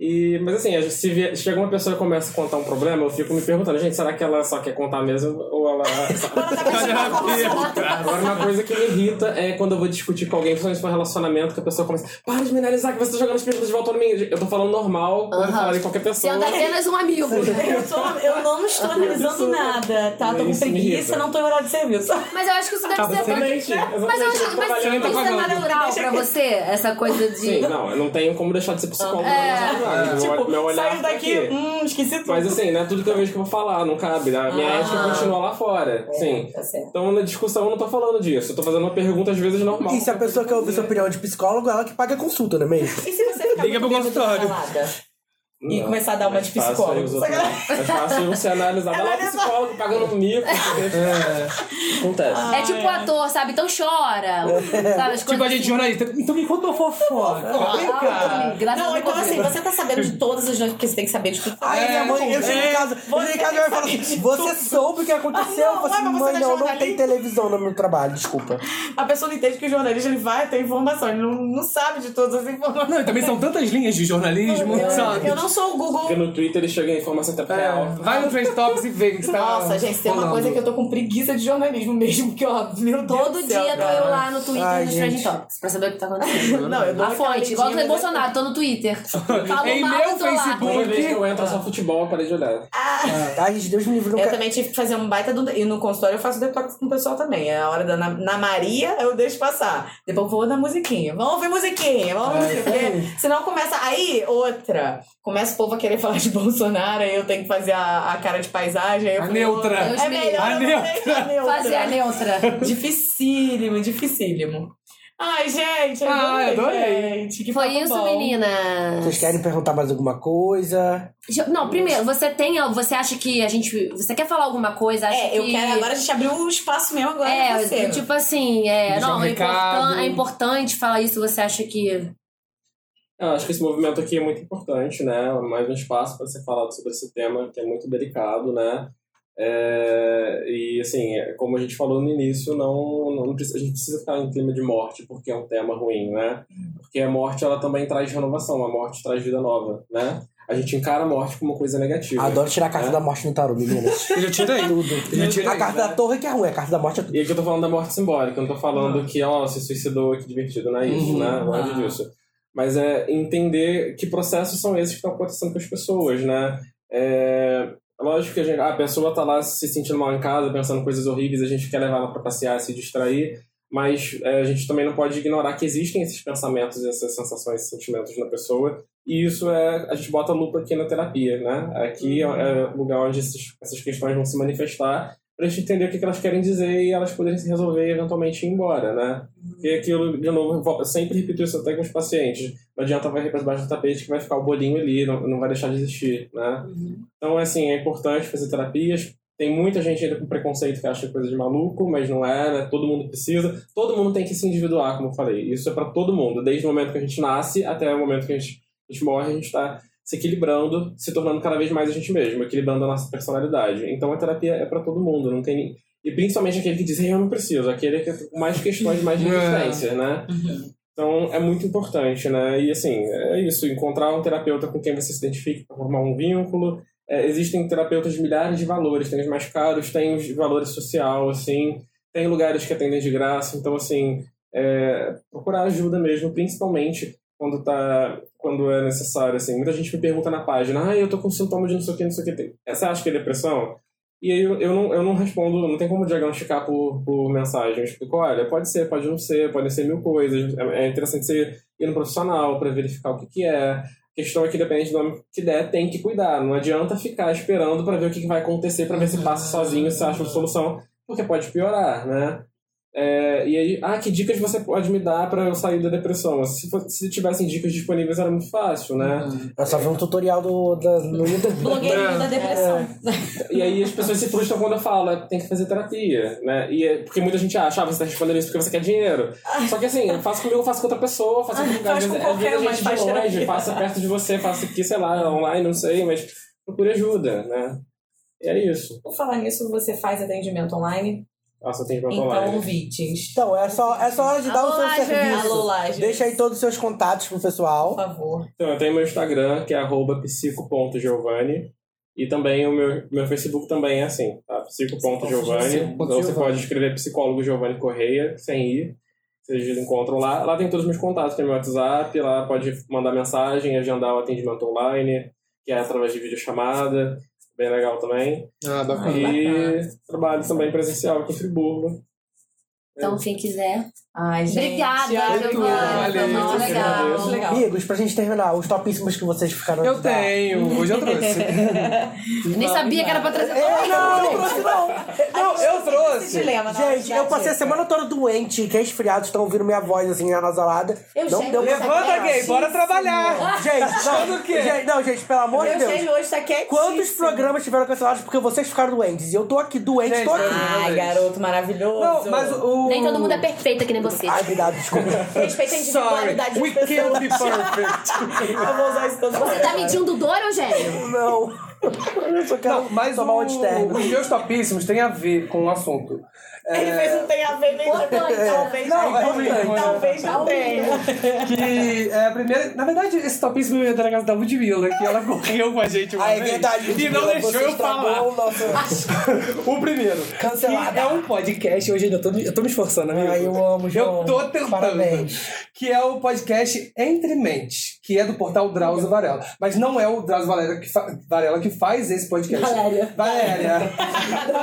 E, mas assim, se vier- chega uma pessoa e começa a contar um problema, eu fico me perguntando, gente, será que ela só quer contar mesmo ou ela... Agora, uma coisa que me irrita é quando eu vou discutir com alguém, principalmente um relacionamento, que a pessoa começa, para de me analisar, que você tá jogando as perguntas de volta em mim. Eu tô falando normal, Aham. falaria qualquer pessoa. Sendo apenas um amigo. Eu, tô- eu não estou analisando nada, tá? Tô com preguiça, não tô em horário de serviço. Mas eu acho que isso deve ser. Exatamente. Mas eu acho mas Você nem tá isso é natural pra você, essa coisa de. Sim, não, eu não tenho como deixar de ser psicólogo. É. na nossa vida. Meu- meu olhar Saiu tá daqui, aqui. hum, esqueci tudo. Mas assim, não é tudo que eu vejo que eu vou falar, não cabe. A minha Ah. ética continua lá fora. Sim. Tá. Então na discussão eu não tô falando disso. Eu tô fazendo uma pergunta às vezes normal. E se a pessoa quer ouvir sua opinião de psicólogo, ela que paga a consulta, não é mesmo? E se você ficar Liga pro consultório. falada? E Não. começar a dar uma Mais de psicólogo. aí os outros- É fácil você analisar. Vai lá, psicólogo, pagando um mico. Acontece. É tipo ator, sabe? Então chora. Sabe? Tipo, a gente jornalista. Então me conta uma fofoca. Vem cá. Não, a então assim, você tá sabendo de todas as notícias, porque você tem que saber de tudo. Aí minha mãe, eu chego em casa, eu chego em casa e vai falar assim, você soube o que aconteceu? Ah, eu não, falo assim, mas você mãe, é não, não tem televisão no meu trabalho, desculpa. A pessoa não entende que o jornalista ele vai ter informação, ele não, não sabe de todas as informações. Não, e também são tantas linhas de jornalismo, Eu, sabe? eu não sou o Google. Porque no Twitter ele chega em informação até real. É, vai no Trend Topics e vê o que está Nossa, gente, tem uma coisa que eu tô com preguiça de jornalismo mesmo, que ó, meu Deus Todo do céu, dia tô cara. eu lá no Twitter Ai, nos gente. Trending Topics pra saber o que tá acontecendo. Não, eu dou A fonte, igual o lidinha, mas- Bolsonaro, tô no Twitter. Falo Em mal, meu. Facebook. Toda vez que eu entro é só futebol, eu parei de olhar. Ai, gente, Deus me livre. Eu também tive que fazer um baita do... E no consultório eu faço detox com o pessoal também. É a hora da na, na Maria, eu deixo passar. Depois eu vou na musiquinha. Vamos ouvir musiquinha, vamos ouvir senão começa... Aí, outra. Começa o povo a querer falar de Bolsonaro, aí eu tenho que fazer a, a cara de paisagem. aí eu A falo, neutra. Deus É me melhor A neutra. neutra. Fazer a neutra. Dificílimo, dificílimo. Ai, gente, Ah, adorei. gente. Que Foi isso, bom. meninas. Vocês querem perguntar mais alguma coisa? Não, primeiro, você tem. Você acha que a gente. Você quer falar alguma coisa? Acha É, eu que... quero agora a gente abrir o espaço mesmo agora É, pra você. tipo assim, é, Deixar não, um é, importan- é importante falar isso, você acha que. Eu acho que esse movimento aqui é muito importante, né? Mais um espaço para ser falado sobre esse tema que é muito delicado, né? É, e assim, é, como a gente falou no início, não, não precisa, a gente precisa ficar em clima de morte porque é um tema ruim, né? Porque a morte ela também traz renovação, a morte traz vida nova, né? A gente encara a morte como uma coisa negativa. Adoro tirar a carta É. da morte no tarô, meninas. Eu já tirei. Tudo. Eu tirei, A carta né? da torre que é ruim, a carta da morte é tudo. E aqui eu tô falando da morte simbólica, eu não tô falando que, ó, se suicidou, que divertido, não é isso, Uhum. né? Longe Ah. disso. Mas é entender que processos são esses que estão acontecendo com as pessoas, né? É, lógico que a, gente, a pessoa tá lá se sentindo mal em casa, pensando coisas horríveis, a gente quer levar ela pra passear, se distrair, mas é, a gente também não pode ignorar que existem esses pensamentos, essas sensações, esses sentimentos na pessoa, e isso é, a gente bota a lupa aqui na terapia, né? Aqui é, é o lugar onde esses, essas questões vão se manifestar, pra gente entender o que, que elas querem dizer e elas poderem se resolver e eventualmente ir embora, né? Porque aquilo, de novo, sempre repito isso até com os pacientes. Não adianta varrer para debaixo do tapete que vai ficar o bolinho ali, não, não vai deixar de existir, né? Então, assim, é importante fazer terapias. Tem muita gente ainda com preconceito que acha que coisa de maluco, mas não é, né? Todo mundo precisa. Todo mundo tem que se individuar, como eu falei. Isso é para todo mundo. Desde o momento que a gente nasce até o momento que a gente, a gente morre, a gente está se equilibrando, se tornando cada vez mais a gente mesmo, equilibrando a nossa personalidade. Então, a terapia é para todo mundo. Não tem e principalmente aquele que diz, "Ei, eu não preciso, aquele que tem mais questões, mais resistência, né? Então é muito importante, né? E assim, é isso, encontrar um terapeuta com quem você se identifique para formar um vínculo. É, existem terapeutas de milhares de valores, tem os mais caros, tem os de valores social, assim, tem lugares que atendem de graça, então assim, é, procurar ajuda mesmo, principalmente quando tá quando é necessário, assim. Muita gente me pergunta na página, ah, eu tô com sintomas de não sei o que, não sei o que. Você acha que é depressão? E aí eu, eu, não, eu não respondo, não tem como diagnosticar por, por mensagem. Eu explico, olha, pode ser, pode não ser, podem ser mil coisas. É, é interessante você ir no profissional para verificar o que, que é. A questão é que depende do nome que der, tem que cuidar. Não adianta ficar esperando para ver o que, que vai acontecer, para ver se passa sozinho, se acha uma solução, porque pode piorar, né? É, e aí, ah, que dicas você pode me dar para eu sair da depressão? Se, for- se tivessem dicas disponíveis era muito fácil, né? Eu só vi um tutorial do, da, no YouTube. Blogueirinho da depressão. E aí as pessoas se frustram quando eu falo, "É, tem que fazer terapia, né? E é- porque muita gente acha, ah, você tá respondendo isso porque você quer dinheiro. Só que assim, faça comigo, faça com outra pessoa, faça com Faz às vezes, com às qualquer vezes a gente faz de longe, terapia. faça perto de você, faça aqui, sei lá, online, não sei, mas procure ajuda, né? E é isso. Por falar nisso, você faz atendimento online? Faça atendimento Então, online. ouvintes. Então, é só, é só hora de dar Alô, o seu Lages. serviço. Alô, Lages. Deixa aí todos os seus contatos pro pessoal. Por favor. Então, eu tenho meu Instagram, que é arroba psico.giovanni. E também o meu, meu Facebook também é assim, tá? Psico.giovanni. Então você pode escrever psicólogo Giovanni Correia, sem ir. Vocês encontram lá. Lá tem todos os meus contatos, tem meu WhatsApp, lá pode mandar mensagem, agendar o atendimento online, que é através de videochamada. Bem legal também. Ah, bacana. E trabalho também presencial aqui em Friburgo. Então, quem quiser. Ai, gente. Obrigada, Giovana. valeu, Foi muito eu que legal. legal. Amigos, pra gente terminar, os topíssimos que vocês ficaram Eu tenho, hoje eu trouxe. Eu nem sabia que era pra trazer. É, não, não trouxe não. Não, eu trouxe. dilema, não, Gente, eu passei a semana toda doente, que é esfriado, estão ouvindo minha voz assim, anasalada. Eu não deu eu pra... Levanta, gay, bora trabalhar. Gente, não, o quê? gente, não, gente, pelo amor de Deus. hoje tá. Quantos programas tiveram cancelados porque vocês ficaram doentes? E eu tô aqui doente, Gente, tô aqui. Ai, garoto maravilhoso. Não, mas o. Nem todo mundo é perfeito que nem você. Ai, cuidado, desculpa. Respeita a Sorry, individualidade we das can't be perfect. Eu vou usar isso todo Você tá medindo dor, Eugênio? Não. Eu só quero Não, mas tomar o, um externo. os meus topíssimos têm a ver com o assunto. Ele fez um tem a ver, nem talvez Não, é talvez, talvez não tenha. que é a primeira. Na verdade, esse topíssimo ia da casa da Ludmilla, que ela correu com a gente uma Ah, é vez verdade, E não deixou eu falar. o nosso- o primeiro. Cancelada. Que é um podcast, hoje eu tô, eu tô me esforçando, amigo. Ai, eu amo, João. Eu tô tentando. Parabéns. Que é o podcast Entre Mentes, que é do portal Drauzio Varela. Mas não é o Drauzio Varela que, fa- Varela que faz esse podcast. Valéria. Valéria.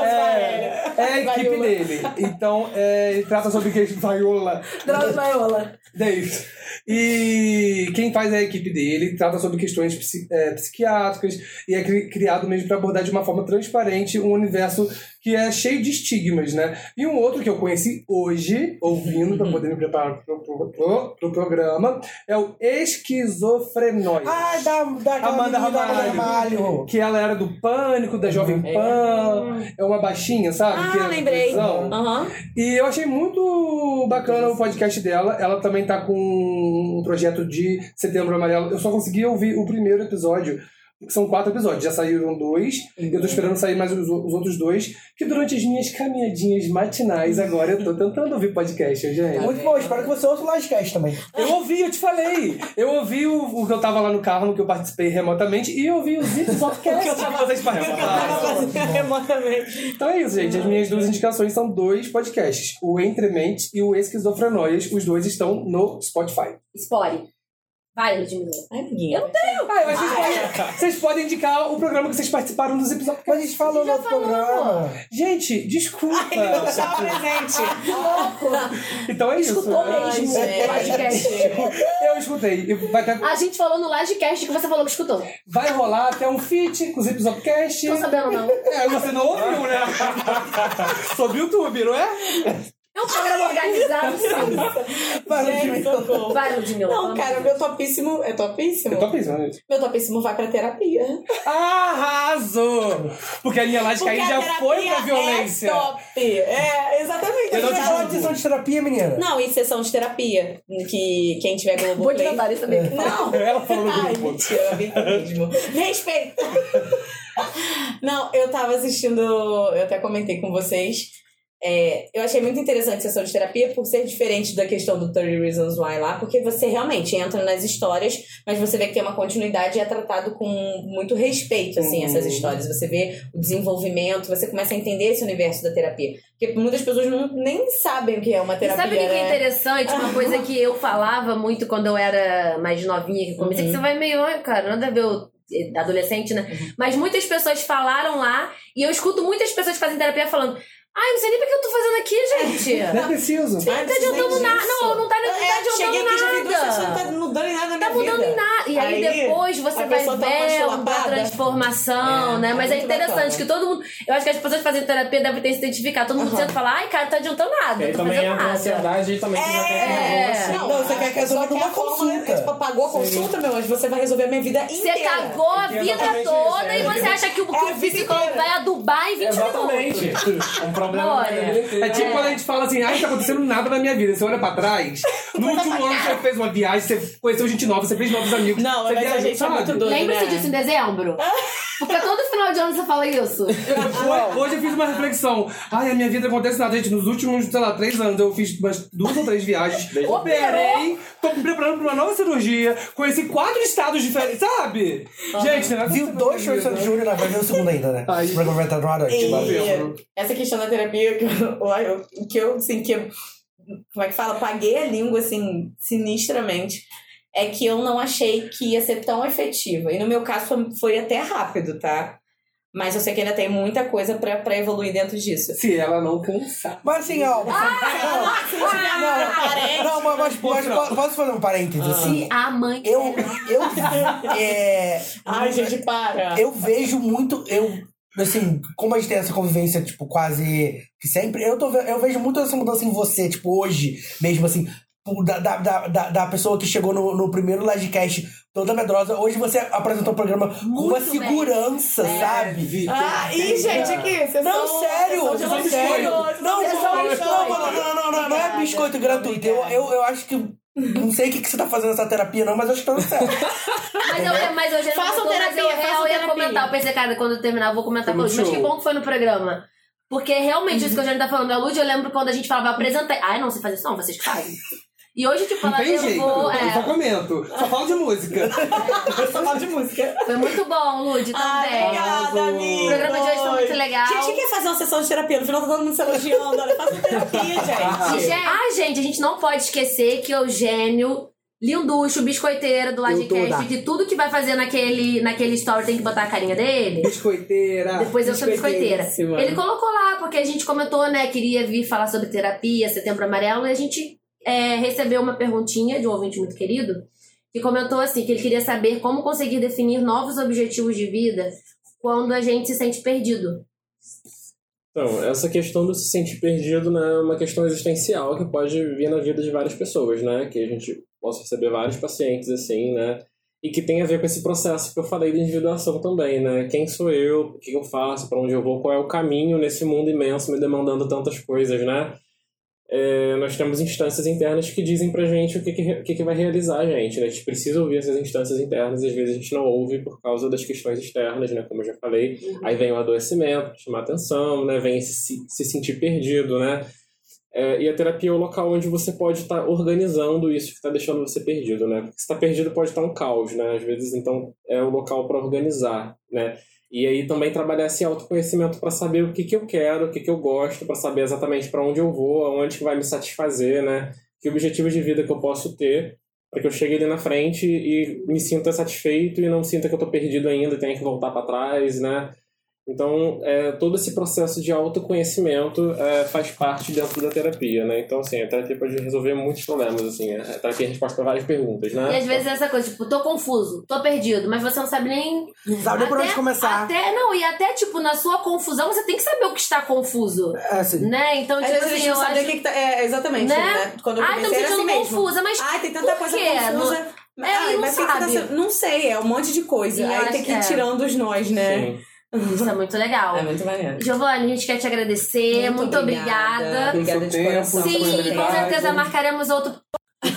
é, é a equipe Vaiola. dele. Então, é, ele trata sobre que Vaiola. Drauzio Vaiola. Davis. E quem faz é a equipe dele, trata sobre questões psi- é, psiquiátricas e é cri- criado mesmo para abordar de uma forma transparente um universo que é cheio de estigmas, né? E um outro que eu conheci hoje, ouvindo, para poder me preparar pro, pro, pro- pro programa, é o Esquizofrenóide. Ai, da, da Amanda Ramalho. Ramalho. Que ela era do Pânico, da Jovem Pan. É uma baixinha, sabe? que é Ah, lembrei. Aham. E eu achei muito bacana o podcast dela. Ela também tá com um projeto de Setembro Amarelo. Eu só consegui ouvir o primeiro episódio. São quatro episódios, já saíram dois. Eu tô esperando sair mais os, os outros dois. Que durante as minhas caminhadinhas matinais agora eu tô tentando ouvir podcast, gente. Muito bom, espero que você ouça o Livecast também. Eu ouvi, eu te falei. Eu ouvi o, o que eu tava lá no carro, no que eu participei remotamente, e eu ouvi os Zipzopcast que vocês participaram. Remotamente. Então é isso, gente. As minhas duas indicações são dois podcasts: o Entre Mentes e o Esquizofrenóias. Os dois estão no Spotify. Spore. Vai, Ludmilla. Ai, amiguinha. Eu não tenho. Ah, acho que vocês podem, vocês podem indicar o programa que vocês participaram dos episódios. Mas a gente falou no outro programa. Gente, desculpa. Estava presente. Então é isso. Escutou mesmo podcast. Eu escutei. Vai, ter- A gente falou no Livecast que você falou que escutou. vai rolar até um feat com os Episodcast. Tô sabendo, não. É, você não ouviu, né? Sobre o YouTube, não é? É um programa organizado, sim. Vai, Ludmilla. Vai, Ludmilla. Não, cara, meu topíssimo. É topíssimo? Tô pensando nisso. Meu topíssimo vai pra terapia. Arrasou! Porque a linha Lática aí Porque já foi pra violência. É top. É, exatamente. Eu não te falou julgo. de sessão de terapia, menina? Não, em sessão de terapia. Que quem tiver Globo Vou te mandar isso também. Não. Ela falou no Ai, grupo. mentira, mesmo. Respeito. Não, eu tava assistindo, eu até comentei com vocês. É, eu achei muito interessante a sessão de terapia por ser diferente da questão do 30 Reasons Why lá, porque você realmente entra nas histórias, mas você vê que tem uma continuidade e é tratado com muito respeito, assim, essas histórias. Você vê o desenvolvimento, você começa a entender esse universo da terapia. Porque muitas pessoas não, nem sabem o que é uma E terapia, sabe o que que é né? interessante? Uma coisa que eu falava muito quando eu era mais novinha, que comecei, que você vai meio, "Ai, cara, nada a ver o adolescente, né? Mas muitas pessoas falaram lá, e eu escuto muitas pessoas que fazem terapia falando, ai, não sei nem porque eu tô fazendo aqui, gente. Não é preciso. Não tá adiantando nada. Não, não tá, não tá É, cheguei adiantando aqui já vi duas pessoas, não nada. tá mudando em nada na Tá minha mudando vida. em nada. E aí, Aí, depois você a vai tá uma ver uma chulapada. transformação, É, né? é Mas é interessante bacana. que todo mundo. Eu acho que as pessoas que fazem terapia devem ter se identificado. Todo mundo senta e fala, ai, cara, tá adiantando nada. E Não também fazendo entra a nada. ansiedade e também tem É. que Não, você quer que resolva a forma, consulta. É, tipo, pagou a consulta, meu anjo, você vai resolver a minha vida Você inteira. cagou a É vida exatamente toda isso, é. e você acha que o, É a psicólogo vai a Dubai em 20 Exatamente. minutos. Um problema. É tipo quando a gente fala assim, ai, não tá acontecendo nada na minha vida. Você olha pra trás, no último ano você fez uma viagem, você conheceu gente nova, você fez novos amigos. Não, você mas a viajou, gente é sabe? muito doido, Lembra-se né? disso em dezembro? Porque todo final de ano você fala isso. Hoje, hoje eu fiz uma reflexão. Ai, a minha vida acontece nada, gente. Nos últimos, sei lá, três anos eu fiz umas duas ou três viagens. Operei, tô me preparando pra uma nova cirurgia, conheci quatro estados diferentes, sabe? Gente, não é Viu dois shows de Sandy Júnior, não, vai ver o segundo ainda, né? Programa vai estar no novembro. essa questão da terapia, que eu, eu- que eu, assim, que eu, como é que fala? Paguei a língua, assim, sinistramente. É que eu não achei que ia ser tão efetiva. E no meu caso foi, foi até rápido, tá? Mas eu sei que ainda tem muita coisa pra, pra evoluir dentro disso. Se ela não cansar. Mas assim, ó. não, não, mas, mas, mas po- posso fazer um parênteses? Assim, Se a mãe. eu. eu é, Ai, gente, para! eu vejo muito. Eu, assim, como a gente tem essa convivência, tipo, quase que sempre, eu, tô, eu vejo muito essa mudança em você, tipo, hoje, mesmo assim. Da, da, da, da- pessoa que chegou no, no primeiro livecast toda medrosa, hoje você apresentou o programa com uma Muito segurança, sabe? Ah, ih, gente, aqui, vocês Não, são- sério, vocês são não, sério. biscoito. Não, não, não, não, não, não, não, não, não é biscoito gratuito. Eu, eu, eu acho que. Não sei o que, que você tá fazendo nessa terapia, não, mas eu acho que tá dando certo. Mas eu, mas eu já Façam mas eu terapia, real façam ia terapia. comentar. Eu pensei, cara, quando eu terminar, eu vou comentar com muito Mas que bom que foi no programa. Porque realmente, isso que a gente tá falando, a Lud, eu lembro quando a gente falava, apresentei. Ai, não sei fazer isso, não, vocês que fazem. E hoje, tipo, ela jeito. levou. Eu só É, comento. Só falo de música. Só falo de música. foi muito bom, Lud, também. Obrigada, amigo. O programa de hoje foi muito legal. Gente, quer fazer uma sessão de terapia? No final tá todo mundo se elogiando. Olha, faça terapia, gente. gente, ah, gente, a gente não pode esquecer que o Eugênio, linducho, biscoiteiro do da- que tudo que vai fazer naquele, naquele story tem que botar a carinha dele. Biscoiteira. Depois eu sou biscoiteira. Ele colocou lá, porque a gente comentou, né? Queria vir falar sobre terapia, setembro amarelo, e a gente é, recebeu uma perguntinha de um ouvinte muito querido que comentou assim: que ele queria saber como conseguir definir novos objetivos de vida quando a gente se sente perdido. Então, essa questão do se sentir perdido né, é uma questão existencial que pode vir na vida de várias pessoas, né? Que a gente possa receber vários pacientes assim, né? E que tem a ver com esse processo que eu falei de individuação também, né? Quem sou eu, o que eu faço, para onde eu vou, qual é o caminho nesse mundo imenso me demandando tantas coisas, né? É, nós temos instâncias internas que dizem pra gente o que, que, que, que vai realizar a gente, né? A gente precisa ouvir essas instâncias internas e às vezes a gente não ouve por causa das questões externas, né? Como eu já falei. Aí vem o adoecimento, chamar atenção, né? Vem se, se sentir perdido, né? É, e a terapia é o local onde você pode estar organizando isso que está deixando você perdido, né? Porque se está perdido pode estar um caos, né? Às vezes, então, é o local para organizar, né? E aí também trabalhar esse autoconhecimento para saber o que, que eu quero, o que, que eu gosto, para saber exatamente para onde eu vou, aonde que vai me satisfazer, né? Que objetivos de vida que eu posso ter para que eu chegue ali na frente e me sinta satisfeito e não sinta que eu estou perdido ainda tenha que voltar para trás, né? Então, é, todo esse processo de autoconhecimento é, faz parte dentro da terapia, né? Então, assim, a terapia pode resolver muitos problemas, assim. A terapia é a resposta para várias perguntas, né? E às vezes é essa coisa, tipo, tô confuso, tô perdido, mas você não sabe nem. Não sabe nem por onde começar. Até, não, e até, tipo, na sua confusão, você tem que saber o que está confuso. É assim. Né? Então, Às tipo vezes a assim, gente eu não sabia o acho... que, que tá. É, exatamente, Né? né? Quando eu Ai, tô me comecei era sentindo assim mesmo. confusa, mas Ai, tem tanta coisa confusa. Não- É, Ai, não mas por que tá sabe. sendo- Não sei, é um monte de coisa. E Aí tem que ir é. tirando os nós, né? Sim. Isso é muito legal. É muito maneiro. Giovanni, a gente quer te agradecer. Muito, obrigada. Obrigada Pelo de seu coração. tempo, Sim, com certeza marcaremos outro.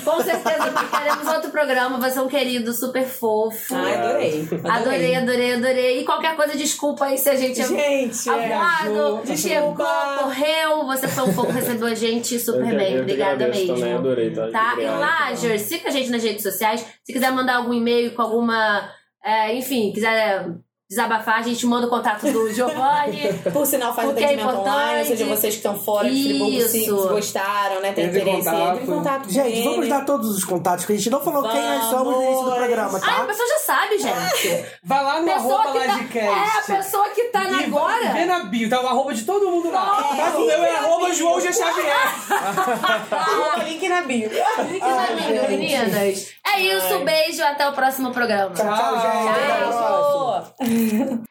Com certeza marcaremos outro programa. Você é um querido, super fofo. Ai, adorei. Adorei, adorei, adorei. E qualquer coisa, desculpa aí se a gente é Gente, é. Aguado, Ju, chegou, desculpa. correu. Você foi um pouco, recebeu a gente super Eu bem. eu Obrigada mesmo. também, adorei, tá? Tá? E Obrigado. Lager, siga a gente nas redes sociais. Se quiser mandar algum e-mail com alguma. é, enfim, quiser desabafar, a gente manda o contato do Giovanni. Por sinal, faz Porque é atendimento online, ou importante. seja, vocês que estão fora de Friburgo, se gostaram, né? Tem interesse, contato. entre em contato com Gente, ele. vamos dar todos os contatos, que a gente não falou quem nós somos no início do Vamos. programa, Ai, a tá? pessoa já sabe, gente. Vai lá no arroba que tá, Lagecast. é, a pessoa que tá na agora. Vê na bio, tá o arroba de todo mundo lá. Mas o meu é arroba João G. Xavier. Arroba link na bio. Link na bio, meninas. É isso, beijo, até o próximo programa. Tchau, tchau, gente. A. Tchau. Foi